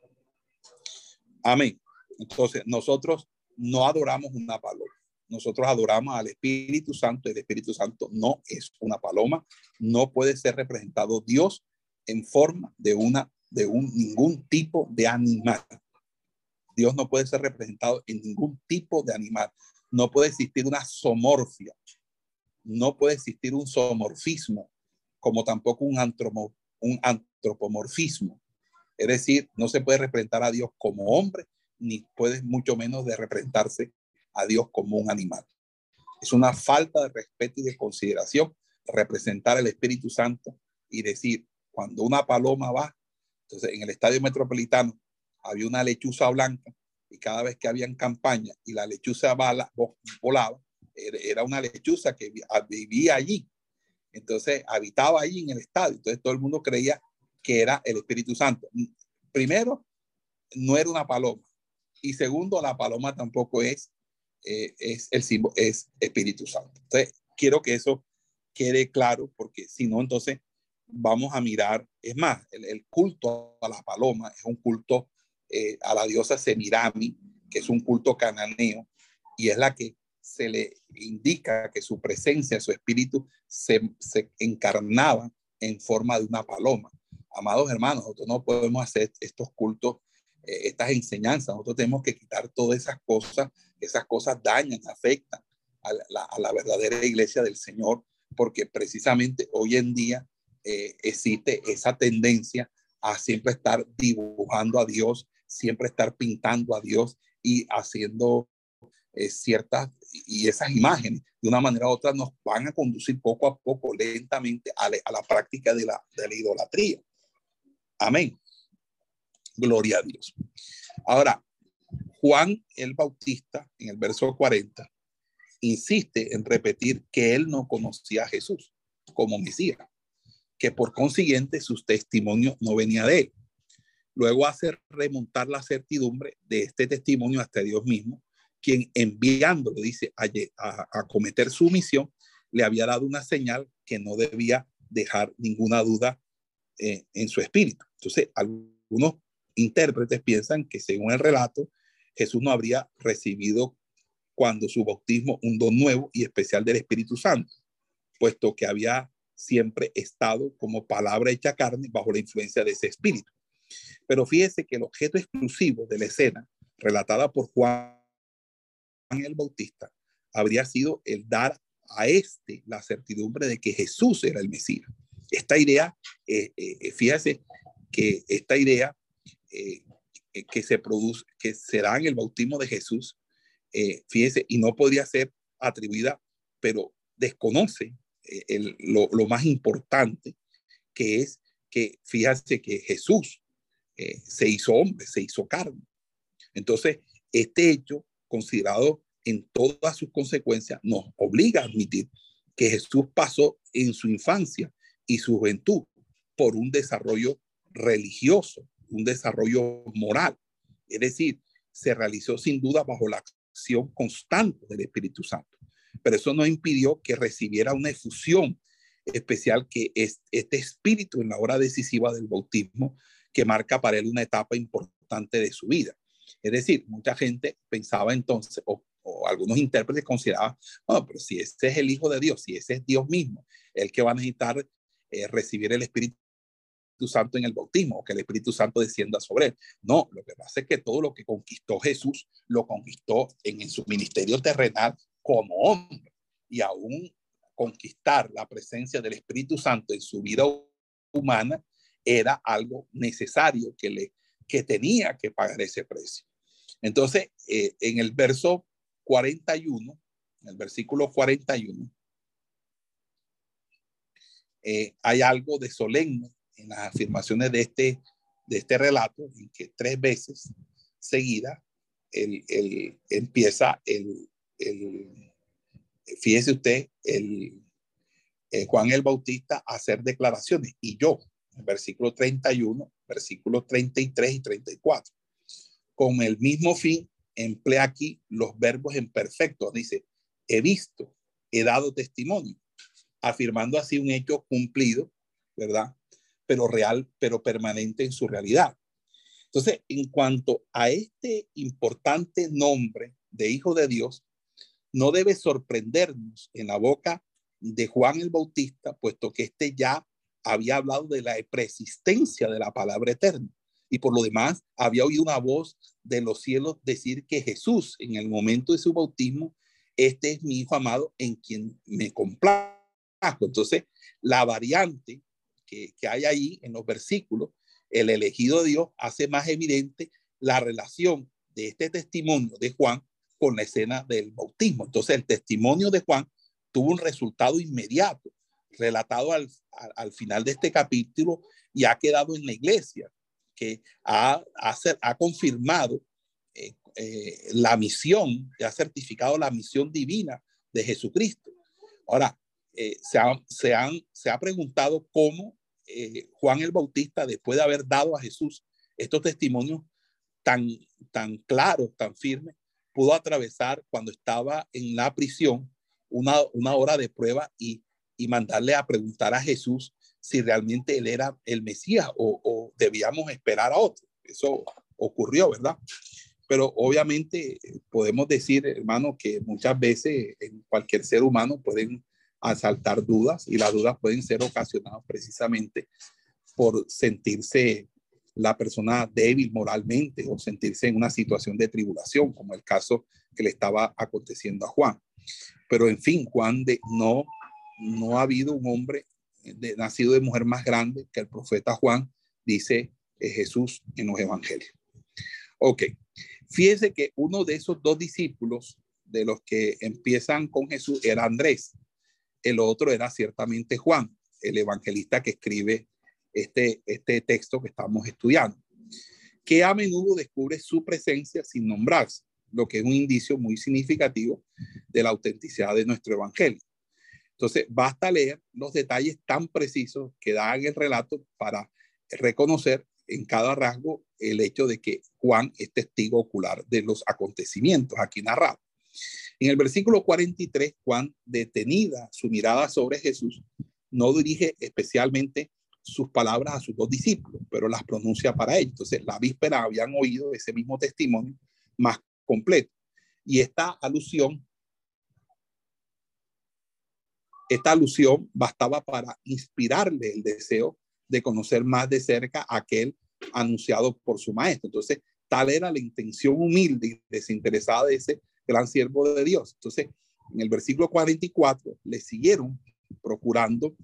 Amén. Entonces, nosotros no adoramos una paloma. Nosotros adoramos al Espíritu Santo. El Espíritu Santo no es una paloma. No puede ser representado Dios en forma de una de un ningún tipo de animal. Dios no puede ser representado en ningún tipo de animal. No puede existir una somorfia. No puede existir un somorfismo, como tampoco un, un antropomorfismo. Es decir, no se puede representar a Dios como hombre, ni puede mucho menos de representarse a Dios como un animal. Es una falta de respeto y de consideración representar al Espíritu Santo y decir, cuando una paloma va, entonces en el estadio metropolitano había una lechuza blanca y cada vez que habían campaña y la lechuza volaba, era una lechuza que vivía allí. Entonces habitaba allí en el estadio. Entonces todo el mundo creía que era el Espíritu Santo. Primero, no era una paloma. Y segundo, la paloma tampoco es, eh, es el símbolo, es Espíritu Santo. Entonces, quiero que eso quede claro, porque si no, entonces vamos a mirar, es más, el, culto a la paloma es un culto eh, a la diosa Semirami, que es un culto cananeo, y es la que se le indica que su presencia, su espíritu, se, se encarnaba en forma de una paloma. Amados hermanos, nosotros no podemos hacer estos cultos, eh, estas enseñanzas, nosotros tenemos que quitar todas esas cosas, esas cosas dañan, afectan a la, a la verdadera iglesia del Señor, porque precisamente hoy en día eh, existe esa tendencia a siempre estar dibujando a Dios, siempre estar pintando a Dios y haciendo eh, ciertas, y esas imágenes de una manera u otra nos van a conducir poco a poco, lentamente, a, la práctica de la, de la idolatría. Amén. Gloria a Dios. Ahora, Juan el Bautista, en el verso 40, insiste en repetir que él no conocía a Jesús como Mesías que por consiguiente sus testimonios no venía de él. Luego hace remontar la certidumbre de este testimonio hasta Dios mismo, quien enviándolo, dice, a, cometer su misión, le había dado una señal que no debía dejar ninguna duda eh, en su espíritu. Entonces, algunos intérpretes piensan que según el relato, Jesús no habría recibido cuando su bautismo un don nuevo y especial del Espíritu Santo, puesto que había siempre estado como palabra hecha carne bajo la influencia de ese espíritu. Pero fíjese que el objeto exclusivo de la escena relatada por Juan el Bautista habría sido el dar a este la certidumbre de que Jesús era el Mesías. Esta idea, eh, eh, fíjese que esta idea eh, que se produce, que será en el bautismo de Jesús, fíjese, y no podría ser atribuida, pero desconoce lo, más importante, que es que fíjate que Jesús eh, se hizo hombre, se hizo carne. Entonces, este hecho, considerado en todas sus consecuencias, nos obliga a admitir que Jesús pasó en su infancia y su juventud por un desarrollo religioso, un desarrollo moral. Es decir, se realizó sin duda bajo la acción constante del Espíritu Santo pero eso no impidió que recibiera una efusión especial que es este espíritu en la hora decisiva del bautismo que marca para él una etapa importante de su vida. Es decir, mucha gente pensaba entonces, o, algunos intérpretes consideraban, bueno, pero si ese es el Hijo de Dios, si ese es Dios mismo, el que va a necesitar eh, recibir el Espíritu Santo en el bautismo, o que el Espíritu Santo descienda sobre él. No, lo que pasa es que todo lo que conquistó Jesús lo conquistó en, en su ministerio terrenal como hombre y aún conquistar la presencia del Espíritu Santo en su vida humana era algo necesario que le que tenía que pagar ese precio. Entonces, eh, en el verso 41, en el versículo 41, eh, hay algo de solemne en las afirmaciones de este, de este relato, en que tres veces seguida el, el, empieza el, el, fíjese usted, el, eh, Juan el Bautista hacer declaraciones y yo, en versículo 31, versículos 33 y 34, con el mismo fin emplea aquí los verbos en perfecto. Dice, he visto, he dado testimonio, afirmando así un hecho cumplido, ¿verdad? Pero real, pero permanente en su realidad. Entonces, en cuanto a este importante nombre de Hijo de Dios, no debe sorprendernos en la boca de Juan el Bautista, puesto que éste ya había hablado de la preexistencia de la palabra eterna. Y por lo demás, había oído una voz de los cielos decir que Jesús, en el momento de su bautismo, este es mi Hijo amado en quien me complazco. Entonces, la variante que, hay ahí en los versículos, el elegido Dios hace más evidente la relación de este testimonio de Juan con la escena del bautismo. Entonces, el testimonio de Juan tuvo un resultado inmediato, relatado al, al, final de este capítulo y ha quedado en la iglesia, que ha, ha, ha confirmado eh, eh, la misión, que ha certificado la misión divina de Jesucristo. Ahora, eh, se, ha, se, han, se ha preguntado cómo Juan el Bautista, después de haber dado a Jesús estos testimonios tan, tan claros, tan firmes, pudo atravesar cuando estaba en la prisión una, una hora de prueba y, y mandarle a preguntar a Jesús si realmente él era el Mesías o, o debíamos esperar a otro. Eso ocurrió, ¿verdad? Pero obviamente podemos decir, hermano, que muchas veces en cualquier ser humano pueden asaltar dudas y las dudas pueden ser ocasionadas precisamente por sentirse la persona débil moralmente o sentirse en una situación de tribulación, como el caso que le estaba aconteciendo a Juan. Pero en fin, Juan de, no, no ha habido un hombre de, nacido de mujer más grande que el profeta Juan, dice eh, Jesús en los evangelios. Ok, fíjese que uno de esos dos discípulos de los que empiezan con Jesús era Andrés, el otro era ciertamente Juan, el evangelista que escribe este, este texto que estamos estudiando, que a menudo descubre su presencia sin nombrarse, lo que es un indicio muy significativo de la autenticidad de nuestro evangelio. Entonces, basta leer los detalles tan precisos que dan el relato para reconocer en cada rasgo el hecho de que Juan es testigo ocular de los acontecimientos aquí narrados. En el versículo 43, Juan, detenida su mirada sobre Jesús, no dirige especialmente sus palabras a sus dos discípulos, pero las pronuncia para ellos. Entonces, la víspera habían oído ese mismo testimonio más completo. Y esta alusión, esta alusión bastaba para inspirarle el deseo de conocer más de cerca a aquel anunciado por su maestro. Entonces, tal era la intención humilde y desinteresada de ese gran siervo de Dios. Entonces, en el versículo 44, le siguieron procurando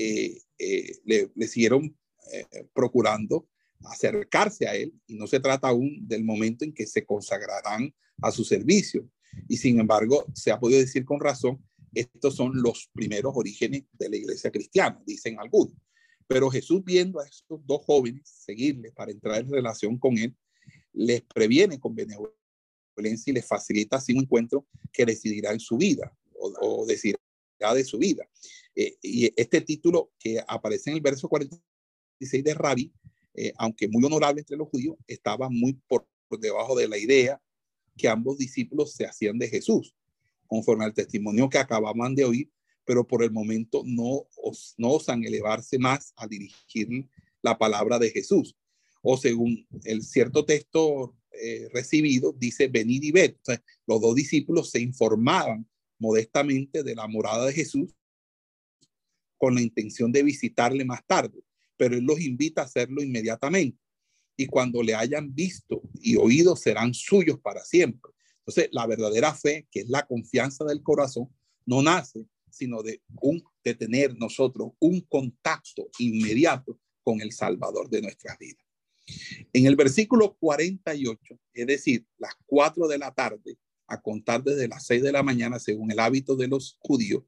eh, eh, le, siguieron eh, procurando acercarse a él y no se trata aún del momento en que se consagrarán a su servicio. Y sin embargo, se ha podido decir con razón, estos son los primeros orígenes de la iglesia cristiana, dicen algunos. Pero Jesús viendo a estos dos jóvenes seguirle para entrar en relación con él, les previene con benevolencia y les facilita así un encuentro que decidirá en su vida o, o de su vida. Eh, y este título que aparece en el verso 46 de Rabbi, eh, aunque muy honorable entre los judíos, estaba muy por, debajo de la idea que ambos discípulos se hacían de Jesús, conforme al testimonio que acababan de oír, pero por el momento no, no osan elevarse más a dirigir la palabra de Jesús. O según el cierto texto eh, recibido, dice, venid y ved. los dos discípulos se informaban modestamente de la morada de Jesús con la intención de visitarle más tarde, pero Él los invita a hacerlo inmediatamente. Y cuando le hayan visto y oído, serán suyos para siempre. Entonces, la verdadera fe, que es la confianza del corazón, no nace sino de, un, de tener nosotros un contacto inmediato con el Salvador de nuestras vidas. En el versículo 48, es decir, las 4 de la tarde, a contar desde las 6 de la mañana, según el hábito de los judíos,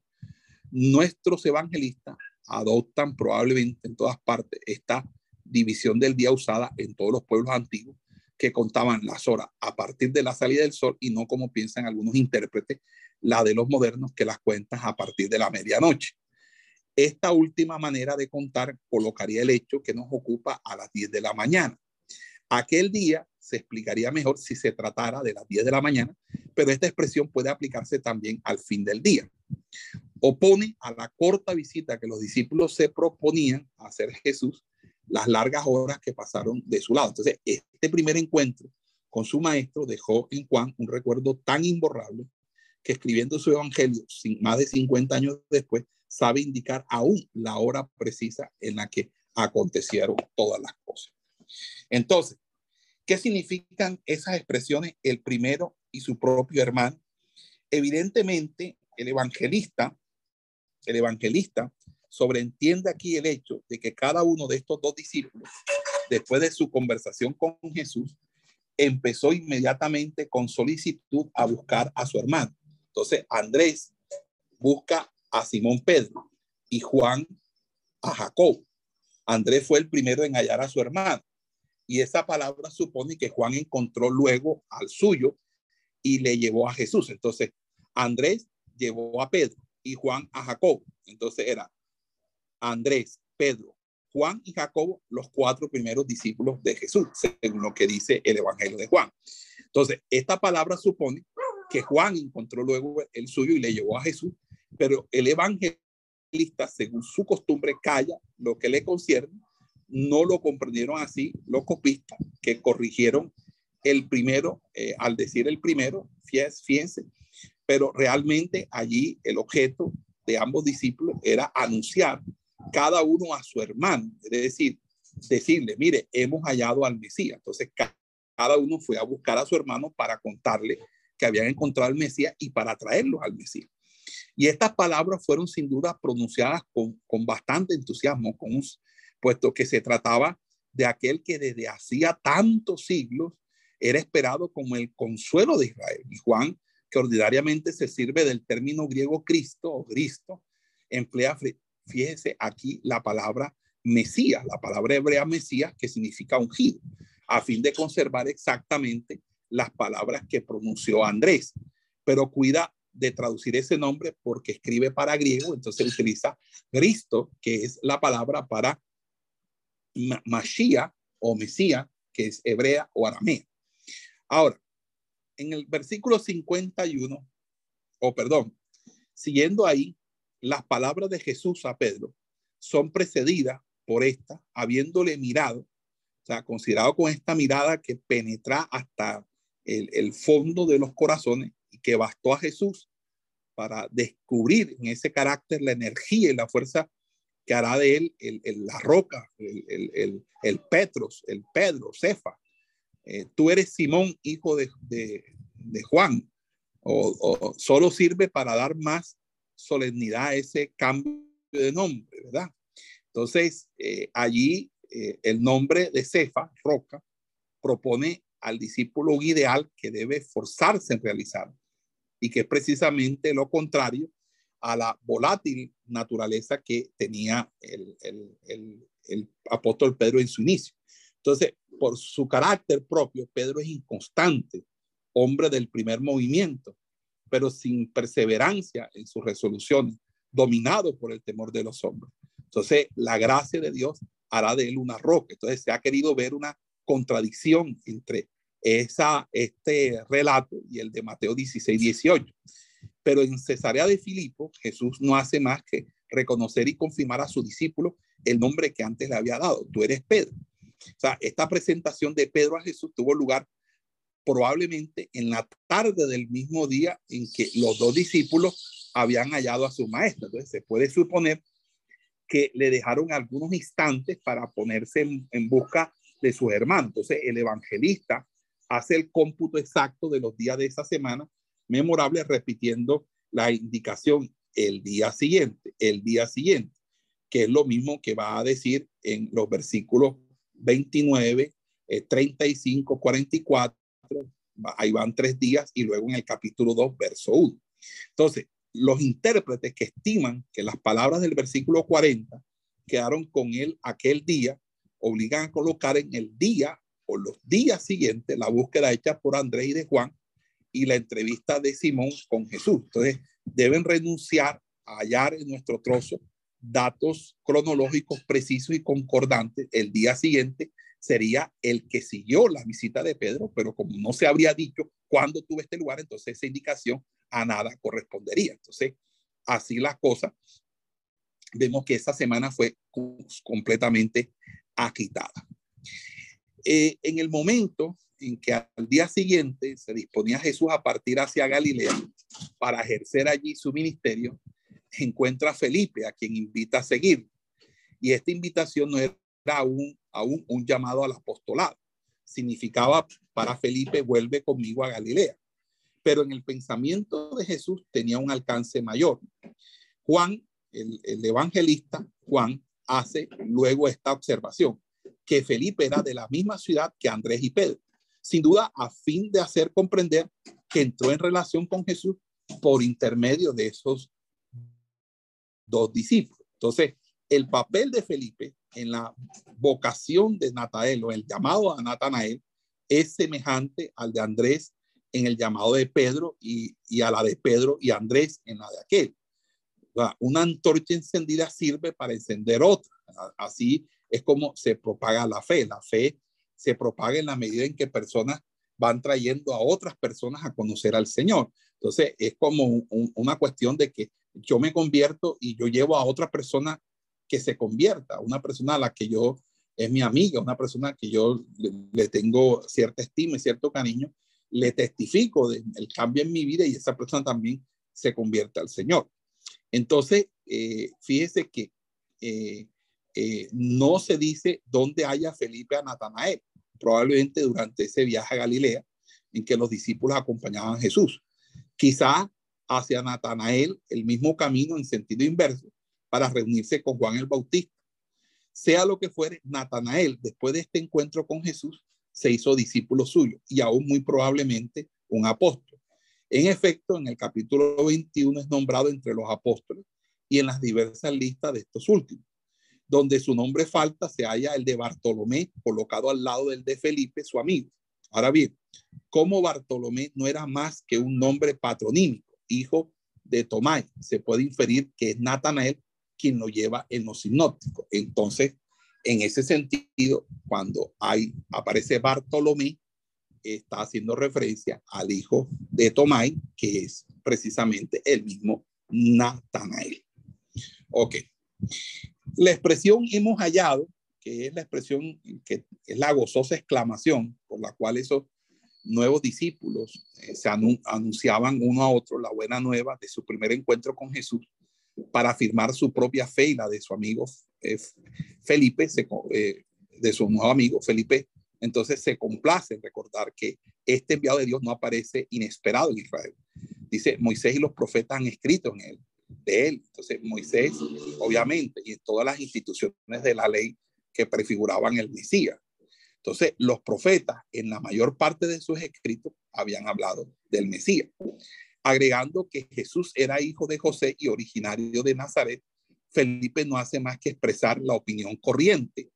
nuestros evangelistas adoptan probablemente en todas partes esta división del día usada en todos los pueblos antiguos que contaban las horas a partir de la salida del sol y no como piensan algunos intérpretes, la de los modernos que las cuentan a partir de la medianoche. Esta última manera de contar colocaría el hecho que nos ocupa a las 10 de la mañana. Aquel día se explicaría mejor si se tratara de las 10 de la mañana, pero esta expresión puede aplicarse también al fin del día. Opone a la corta visita que los discípulos se proponían hacer Jesús las largas horas que pasaron de su lado. Entonces, este primer encuentro con su maestro dejó en Juan un recuerdo tan imborrable que escribiendo su evangelio sin, más de 50 años después, sabe indicar aún la hora precisa en la que acontecieron todas las cosas. Entonces, ¿qué significan esas expresiones el primero y su propio hermano? Evidentemente, el evangelista, el evangelista sobreentiende aquí el hecho de que cada uno de estos dos discípulos, después de su conversación con Jesús, empezó inmediatamente con solicitud a buscar a su hermano. Entonces, Andrés busca a Simón Pedro y Juan a Jacob. Andrés fue el primero en hallar a su hermano. Y esa palabra supone que Juan encontró luego al suyo y le llevó a Jesús. Entonces, Andrés llevó a Pedro y Juan a Jacob. Entonces era Andrés, Pedro, Juan y Jacobo, los cuatro primeros discípulos de Jesús, según lo que dice el Evangelio de Juan. Entonces, esta palabra supone que Juan encontró luego el suyo y le llevó a Jesús, pero el evangelista, según su costumbre, calla lo que le concierne. No lo comprendieron así los copistas que corrigieron el primero, eh, al decir el primero, fíjense, pero realmente allí el objeto de ambos discípulos era anunciar cada uno a su hermano, es decir, decirle, mire, hemos hallado al Mesías. Entonces, cada uno fue a buscar a su hermano para contarle que habían encontrado al Mesías y para traerlo al Mesías. Y estas palabras fueron sin duda pronunciadas con, con bastante entusiasmo, puesto que se trataba de aquel que desde hacía tantos siglos era esperado como el consuelo de Israel. Y Juan, que ordinariamente se sirve del término griego Cristo o Cristo, emplea, fíjese aquí la palabra Mesías, la palabra hebrea Mesías, que significa ungido, a fin de conservar exactamente las palabras que pronunció Andrés, pero cuida de traducir ese nombre porque escribe para griego, entonces utiliza Cristo, que es la palabra para Mashiach o Mesías, que es hebrea o aramea. Ahora, en el versículo 51, o perdón, siguiendo ahí, las palabras de Jesús a Pedro son precedidas por esta, habiéndole mirado, o sea, considerado con esta mirada que penetra hasta el, fondo de los corazones y que bastó a Jesús para descubrir en ese carácter la energía y la fuerza que hará de él la roca, el, el, Petros, el Pedro, Cefa. Eh, tú eres Simón, hijo de, Juan, o, solo sirve para dar más solemnidad a ese cambio de nombre, ¿verdad? Entonces, eh, allí eh, el nombre de Cefa, roca, propone al discípulo ideal que debe forzarse en realizar y que es precisamente lo contrario a la volátil naturaleza que tenía el, el, apóstol Pedro en su inicio. Entonces, por su carácter propio, Pedro es inconstante, hombre del primer movimiento, pero sin perseverancia en sus resoluciones, dominado por el temor de los hombres. Entonces, la gracia de Dios hará de él una roca. Entonces, se ha querido ver una contradicción entre esa, este relato y el de Mateo 16, 18. Pero en Cesarea de Filipo, Jesús no hace más que reconocer y confirmar a su discípulo el nombre que antes le había dado. Tú eres Pedro. O sea, esta presentación de Pedro a Jesús tuvo lugar probablemente en la tarde del mismo día en que los dos discípulos habían hallado a su maestro. Entonces, se puede suponer que le dejaron algunos instantes para ponerse en, busca de sus hermanos. Entonces, el evangelista hace el cómputo exacto de los días de esa semana memorable, repitiendo la indicación el día siguiente, el día siguiente, que es lo mismo que va a decir en los versículos 29, 35, 44, ahí van tres días y luego en el capítulo 2, verso 1. Entonces, los intérpretes que estiman que las palabras del versículo 40 quedaron con él aquel día, obligan a colocar en el día o los días siguientes la búsqueda hecha por Andrés y de Juan y la entrevista de Simón con Jesús. Entonces, deben renunciar a hallar en nuestro trozo datos cronológicos precisos y concordantes el día siguiente sería el que siguió la visita de Pedro, pero como no se habría dicho cuándo tuve este lugar, entonces esa indicación a nada correspondería. Entonces, así las cosas, vemos que esa semana fue completamente agitada. Eh, en el momento en que al día siguiente se disponía Jesús a partir hacia Galilea para ejercer allí su ministerio, encuentra a Felipe, a quien invita a seguir. Y esta invitación no era aún, un llamado al apostolado. Significaba para Felipe, vuelve conmigo a Galilea. Pero en el pensamiento de Jesús tenía un alcance mayor. Juan, el evangelista, Juan, hace luego esta observación, que Felipe era de la misma ciudad que Andrés y Pedro. Sin duda, a fin de hacer comprender que entró en relación con Jesús por intermedio de esos dos discípulos. Entonces, el papel de Felipe en la vocación de Natanael o el llamado a Natanael es semejante al de Andrés en el llamado de Pedro y, y a la de Pedro y Andrés en la de aquel. Una antorcha encendida sirve para encender otra. Así es como se propaga la fe. La fe se propaga en la medida en que personas van trayendo a otras personas a conocer al Señor. Entonces, es como una cuestión de que yo me convierto y yo llevo a otra persona que se convierta, una persona a la que yo es mi amiga, una persona que yo le, tengo cierta estima y cierto cariño, le testifico del cambio en mi vida y esa persona también se convierte al Señor. Entonces, eh, fíjese que eh, eh, no se dice dónde haya Felipe a Natanael, probablemente durante ese viaje a Galilea en que los discípulos acompañaban a Jesús. Quizá hacia Natanael el mismo camino en sentido inverso para reunirse con Juan el Bautista. Sea lo que fuere, Natanael, después de este encuentro con Jesús, se hizo discípulo suyo y aún muy probablemente un apóstol. En efecto, en el capítulo 21 es nombrado entre los apóstoles y en las diversas listas de estos últimos. Donde su nombre falta se halla el de Bartolomé, colocado al lado del de Felipe, su amigo. Ahora bien, como Bartolomé no era más que un nombre patronímico, hijo de Tomás, se puede inferir que es Natanael quien lo lleva en los sinópticos. Entonces, en ese sentido, cuando hay, aparece Bartolomé, está haciendo referencia al hijo de Tomás, que es precisamente el mismo Natanael. Ok. La expresión hemos hallado, que es la expresión que es la gozosa exclamación por la cual esos nuevos discípulos eh, se anunciaban uno a otro la buena nueva de su primer encuentro con Jesús para afirmar su propia fe y la de su amigo eh, Felipe, eh, de su nuevo amigo Felipe. Entonces se complace en recordar que este enviado de Dios no aparece inesperado en Israel. Dice, Moisés y los profetas han escrito en él, de él. Entonces Moisés, obviamente, y todas las instituciones de la ley que prefiguraban el Mesías. Entonces, los profetas en la mayor parte de sus escritos habían hablado del Mesías agregando que Jesús era hijo de José y originario de Nazaret, Felipe no hace más que expresar la opinión corriente.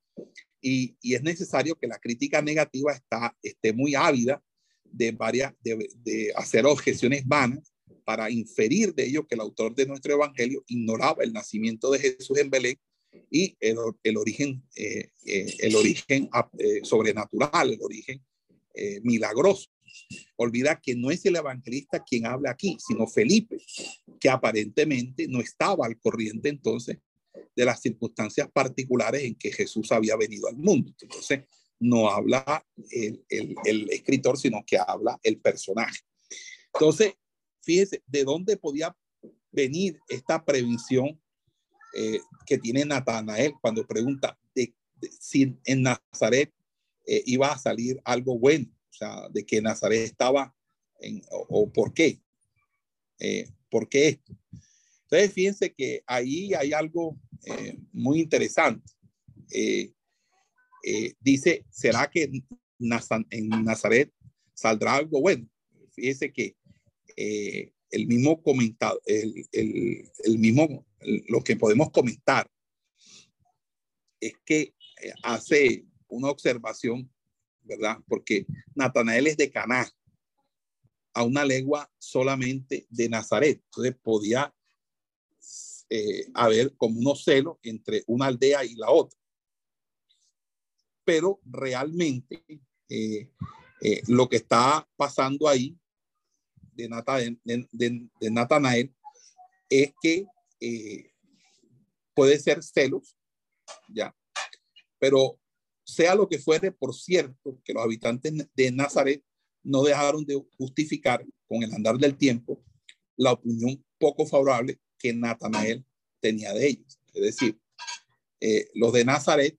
Y, es necesario que la crítica negativa está, esté muy ávida de, varias, de, hacer objeciones vanas para inferir de ello que el autor de nuestro evangelio ignoraba el nacimiento de Jesús en Belén y el, origen, eh, eh, el origen eh, sobrenatural, el origen milagroso Olvida que no es el evangelista quien habla aquí, sino Felipe, que aparentemente no estaba al corriente entonces de las circunstancias particulares en que Jesús había venido al mundo. Entonces, no habla el, escritor, sino que habla el personaje. Entonces, fíjese, ¿de dónde podía venir esta previsión eh, que tiene Natanael cuando pregunta de, si en Nazaret eh, iba a salir algo bueno? o sea, de que Nazaret estaba o, por qué, eh, por qué esto. Entonces, fíjense que ahí hay algo muy interesante. Dice, ¿será que en Nazaret saldrá algo bueno? Fíjense que el mismo comentado, el, el, el mismo, lo que podemos comentar es que hace una observación ¿verdad? Porque Natanael es de Caná, a una legua solamente de Nazaret. Entonces podía eh, haber como unos celos entre una aldea y la otra. pero realmente eh, eh, lo que está pasando ahí de, Natanael es que eh, puede ser celos, ya, pero sea lo que fuere, por cierto, que los habitantes de Nazaret no dejaron de justificar con el andar del tiempo la opinión poco favorable que Natanael tenía de ellos. Es decir, eh, los de Nazaret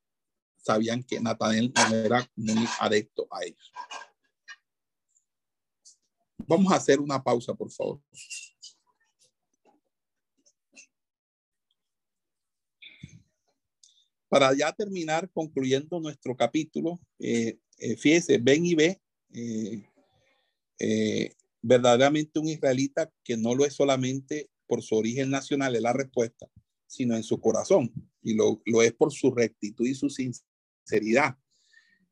sabían que Natanael no era muy adepto a ellos. Vamos a hacer una pausa, por favor. Para ya terminar, concluyendo nuestro capítulo, eh, eh, fíjese, ven y ve eh, verdaderamente un israelita que no lo es solamente por su origen nacional, es la respuesta, sino en su corazón. Y lo, lo es por su rectitud y su sinceridad.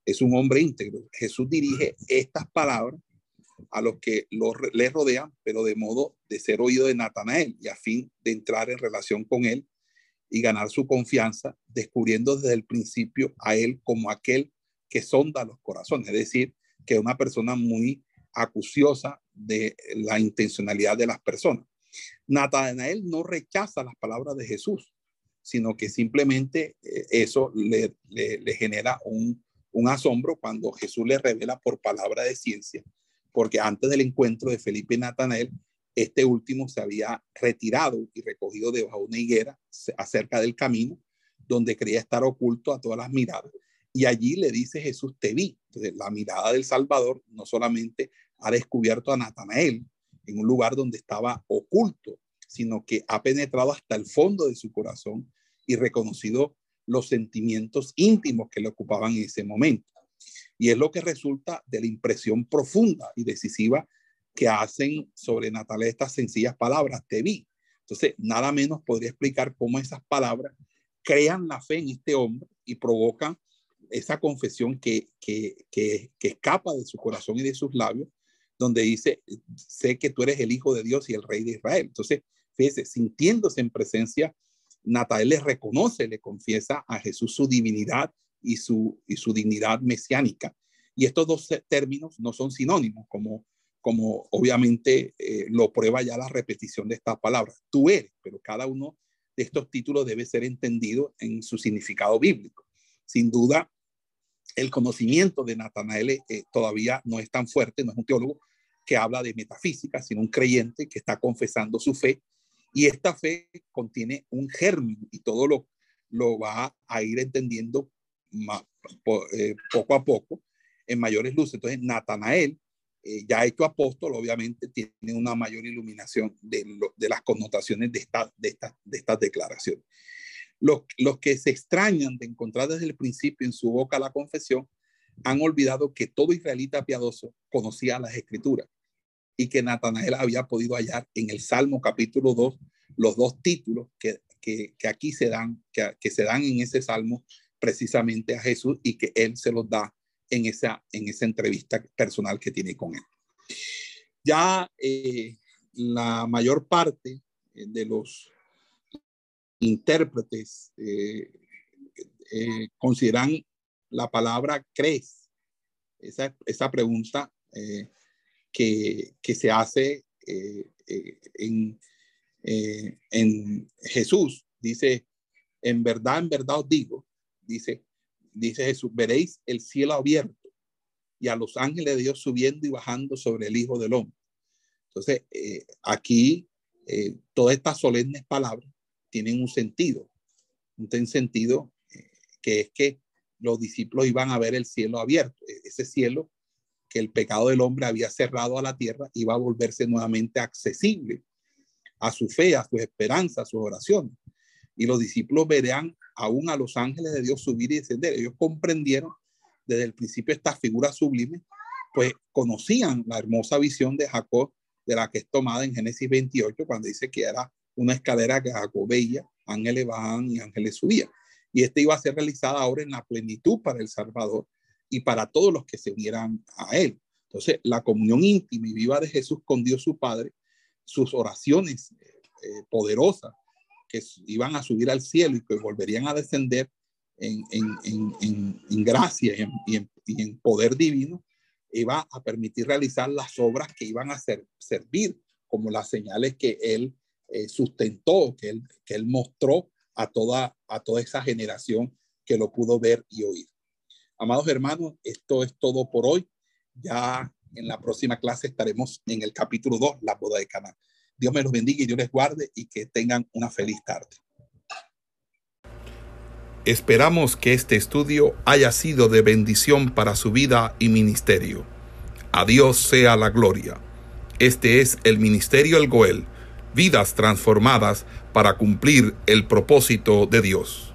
Es un hombre íntegro. Jesús dirige estas palabras a los que lo, le rodean, pero de modo de ser oído de Natanael y a fin de entrar en relación con él y ganar su confianza, descubriendo desde el principio a él como aquel que sonda los corazones, es decir, que es una persona muy acuciosa de la intencionalidad de las personas. Natanael no rechaza las palabras de Jesús, sino que simplemente eh, eso le, genera un, asombro cuando Jesús le revela por palabra de ciencia, porque antes del encuentro de Felipe y Natanael, este último se había retirado y recogido debajo de una higuera acerca del camino, donde creía estar oculto a todas las miradas. Y allí le dice Jesús, te vi. Entonces, la mirada del Salvador no solamente ha descubierto a Natanael en un lugar donde estaba oculto, sino que ha penetrado hasta el fondo de su corazón y reconocido los sentimientos íntimos que le ocupaban en ese momento. Y es lo que resulta de la impresión profunda y decisiva que hacen sobre Natanael estas sencillas palabras, te vi. Entonces, nada menos podría explicar cómo esas palabras crean la fe en este hombre y provocan esa confesión que, que, que, que escapa de su corazón y de sus labios donde dice, sé que tú eres el Hijo de Dios y el Rey de Israel. Entonces, fíjese, sintiéndose en presencia, Natael le reconoce, le confiesa a Jesús su divinidad y su, y su dignidad mesiánica. Y estos dos términos no son sinónimos, como, como obviamente eh, lo prueba ya la repetición de estas palabras. Tú eres, pero cada uno de estos títulos debe ser entendido en su significado bíblico. Sin duda, el conocimiento de Natanael eh, todavía no es tan fuerte, no es un teólogo que habla de metafísica, sino un creyente que está confesando su fe y esta fe contiene un germen y todo lo, lo va a ir entendiendo eh, poco a poco en mayores luces. Entonces, Natanael, eh, ya hecho apóstol, obviamente tiene una mayor iluminación de, las connotaciones de, esta, de, estas declaraciones. Los, que se extrañan de encontrar desde el principio en su boca la confesión han olvidado que todo israelita piadoso conocía las escrituras y que Natanael había podido hallar en el Salmo capítulo 2 los dos títulos que, aquí se dan, que, se dan en ese Salmo precisamente a Jesús y que él se los da en esa, en esa entrevista personal que tiene con él. Ya eh, la mayor parte de los intérpretes eh, eh, consideran la palabra crees, esa, esa pregunta eh, que, que, se hace en, en Jesús. Dice, en verdad, en verdad os digo, dice, dice Jesús, veréis el cielo abierto y a los ángeles de Dios subiendo y bajando sobre el Hijo del Hombre. Entonces, aquí todas estas solemnes palabras tienen un sentido, un sentido eh, que es que los discípulos iban a ver el cielo abierto, e-, ese cielo que el pecado del hombre había cerrado a la tierra iba a volverse nuevamente accesible a su fe, a su esperanza, a sus oraciones. Y los discípulos verán aún a los ángeles de Dios subir y descender. Ellos comprendieron desde el principio esta figura sublime, pues conocían la hermosa visión de Jacob de la que es tomada en Génesis 28, cuando dice que era una escalera que Jacob veía, ángeles bajaban y ángeles subían. Y esta iba a ser realizada ahora en la plenitud para el Salvador y para todos los que se unieran a él. Entonces, la comunión íntima y viva de Jesús con Dios su Padre, sus oraciones eh, poderosas que iban a subir al cielo y que volverían a descender, en, gracia y en, poder divino, iba a permitir realizar las obras que iban a ser, servir como las señales que él eh, sustentó, que él, que él mostró a toda, a toda esa generación que lo pudo ver y oír. Amados hermanos, esto es todo por hoy. Ya en la próxima clase estaremos en el capítulo 2, la boda de Cana. Dios me los bendiga y Dios les guarde y que tengan una feliz tarde. Esperamos que este estudio haya sido de bendición para su vida y ministerio. A Dios sea la gloria. Este es el Ministerio El Goel, vidas transformadas para cumplir el propósito de Dios.